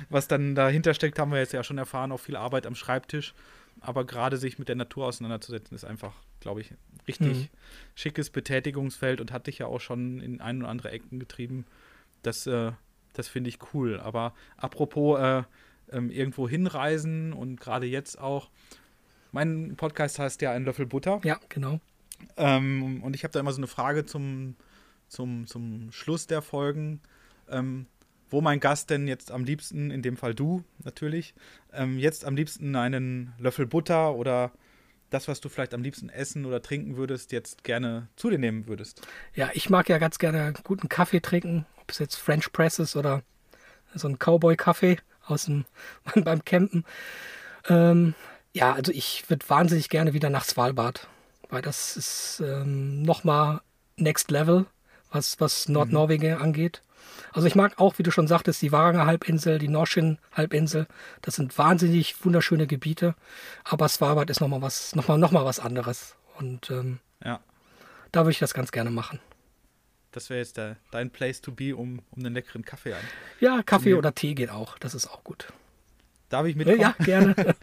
[SPEAKER 1] Was dann dahinter steckt, haben wir jetzt ja schon erfahren, auch viel Arbeit am Schreibtisch. Aber gerade sich mit der Natur auseinanderzusetzen, ist einfach, glaube ich, richtig mhm. schickes Betätigungsfeld und hat dich ja auch schon in ein oder andere Ecken getrieben. Das, äh, das finde ich cool. Aber apropos äh, ähm, irgendwo hinreisen und gerade jetzt auch, Mein Podcast heißt ja Ein Löffel Butter.
[SPEAKER 2] Ja, genau.
[SPEAKER 1] Ähm, und ich habe da immer so eine Frage zum, zum, zum Schluss der Folgen, ähm, wo mein Gast denn jetzt am liebsten, in dem Fall du natürlich, ähm, jetzt am liebsten einen Löffel Butter oder das, was du vielleicht am liebsten essen oder trinken würdest, jetzt gerne zu dir nehmen würdest.
[SPEAKER 2] Ja, ich mag ja ganz gerne guten Kaffee trinken, ob es jetzt French Press ist oder so ein Cowboy-Kaffee aus dem [LAUGHS] beim Campen. Ähm, ja, also ich würde wahnsinnig gerne wieder nach Svalbard, weil das ist ähm, nochmal Next Level, was, was Nordnorwegen mhm. angeht. Also ich mag auch, wie du schon sagtest, die Varanger Halbinsel, die Norschen Halbinsel. Das sind wahnsinnig wunderschöne Gebiete. Aber Svalbard ist nochmal was, nochmal, noch mal was anderes. Und ähm, ja. da würde ich das ganz gerne machen.
[SPEAKER 1] Das wäre jetzt der, dein Place to be, um, um einen leckeren Kaffee an.
[SPEAKER 2] Ja, Kaffee oder Tee geht auch. Das ist auch gut.
[SPEAKER 1] Darf ich mitkommen?
[SPEAKER 2] Ja, gerne. [LAUGHS]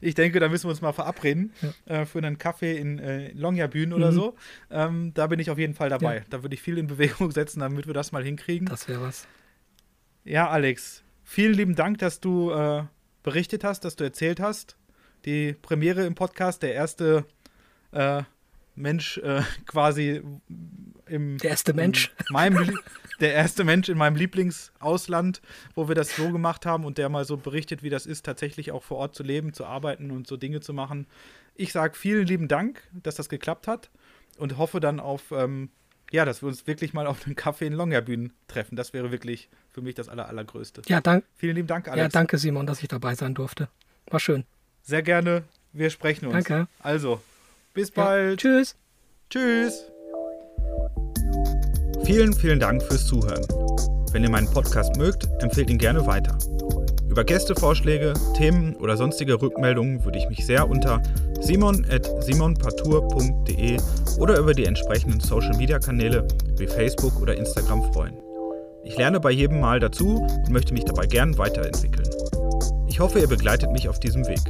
[SPEAKER 1] ich denke, da müssen wir uns mal verabreden ja. äh, für einen Kaffee in äh, Longyearbyen oder mhm. so. Ähm, da bin ich auf jeden Fall dabei. Ja. Da würde ich viel in Bewegung [LAUGHS] setzen, damit wir das mal hinkriegen.
[SPEAKER 2] Das wäre was.
[SPEAKER 1] Ja, Alex, vielen lieben Dank, dass du äh, berichtet hast, dass du erzählt hast. Die Premiere im Podcast, der erste äh, Mensch äh, [LAUGHS] quasi im.
[SPEAKER 2] Der erste Mensch.
[SPEAKER 1] meinem, der erste Mensch in meinem Lieblingsausland, wo wir das so gemacht haben und der mal so berichtet, wie das ist, tatsächlich auch vor Ort zu leben, zu arbeiten und so Dinge zu machen. Ich sage vielen lieben Dank, dass das geklappt hat und hoffe dann auf, ähm, ja, dass wir uns wirklich mal auf einen Kaffee in Longyearbyen treffen. Das wäre wirklich für mich das Aller, Allergrößte.
[SPEAKER 2] Ja, danke.
[SPEAKER 1] Vielen lieben Dank, Alex. Ja,
[SPEAKER 2] danke, Simon, dass ich dabei sein durfte. War schön.
[SPEAKER 1] Sehr gerne. Wir sprechen uns.
[SPEAKER 2] Danke.
[SPEAKER 1] Also, bis bald.
[SPEAKER 2] Ja, tschüss.
[SPEAKER 1] Tschüss. Vielen, vielen Dank fürs Zuhören. Wenn ihr meinen Podcast mögt, empfehlt ihn gerne weiter. Über Gästevorschläge, Themen oder sonstige Rückmeldungen würde ich mich sehr unter simon.simonpartour.de oder über die entsprechenden Social-Media-Kanäle wie Facebook oder Instagram freuen. Ich lerne bei jedem Mal dazu und möchte mich dabei gern weiterentwickeln. Ich hoffe, ihr begleitet mich auf diesem Weg.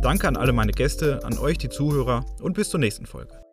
[SPEAKER 1] Danke an alle meine Gäste, an euch die Zuhörer und bis zur nächsten Folge.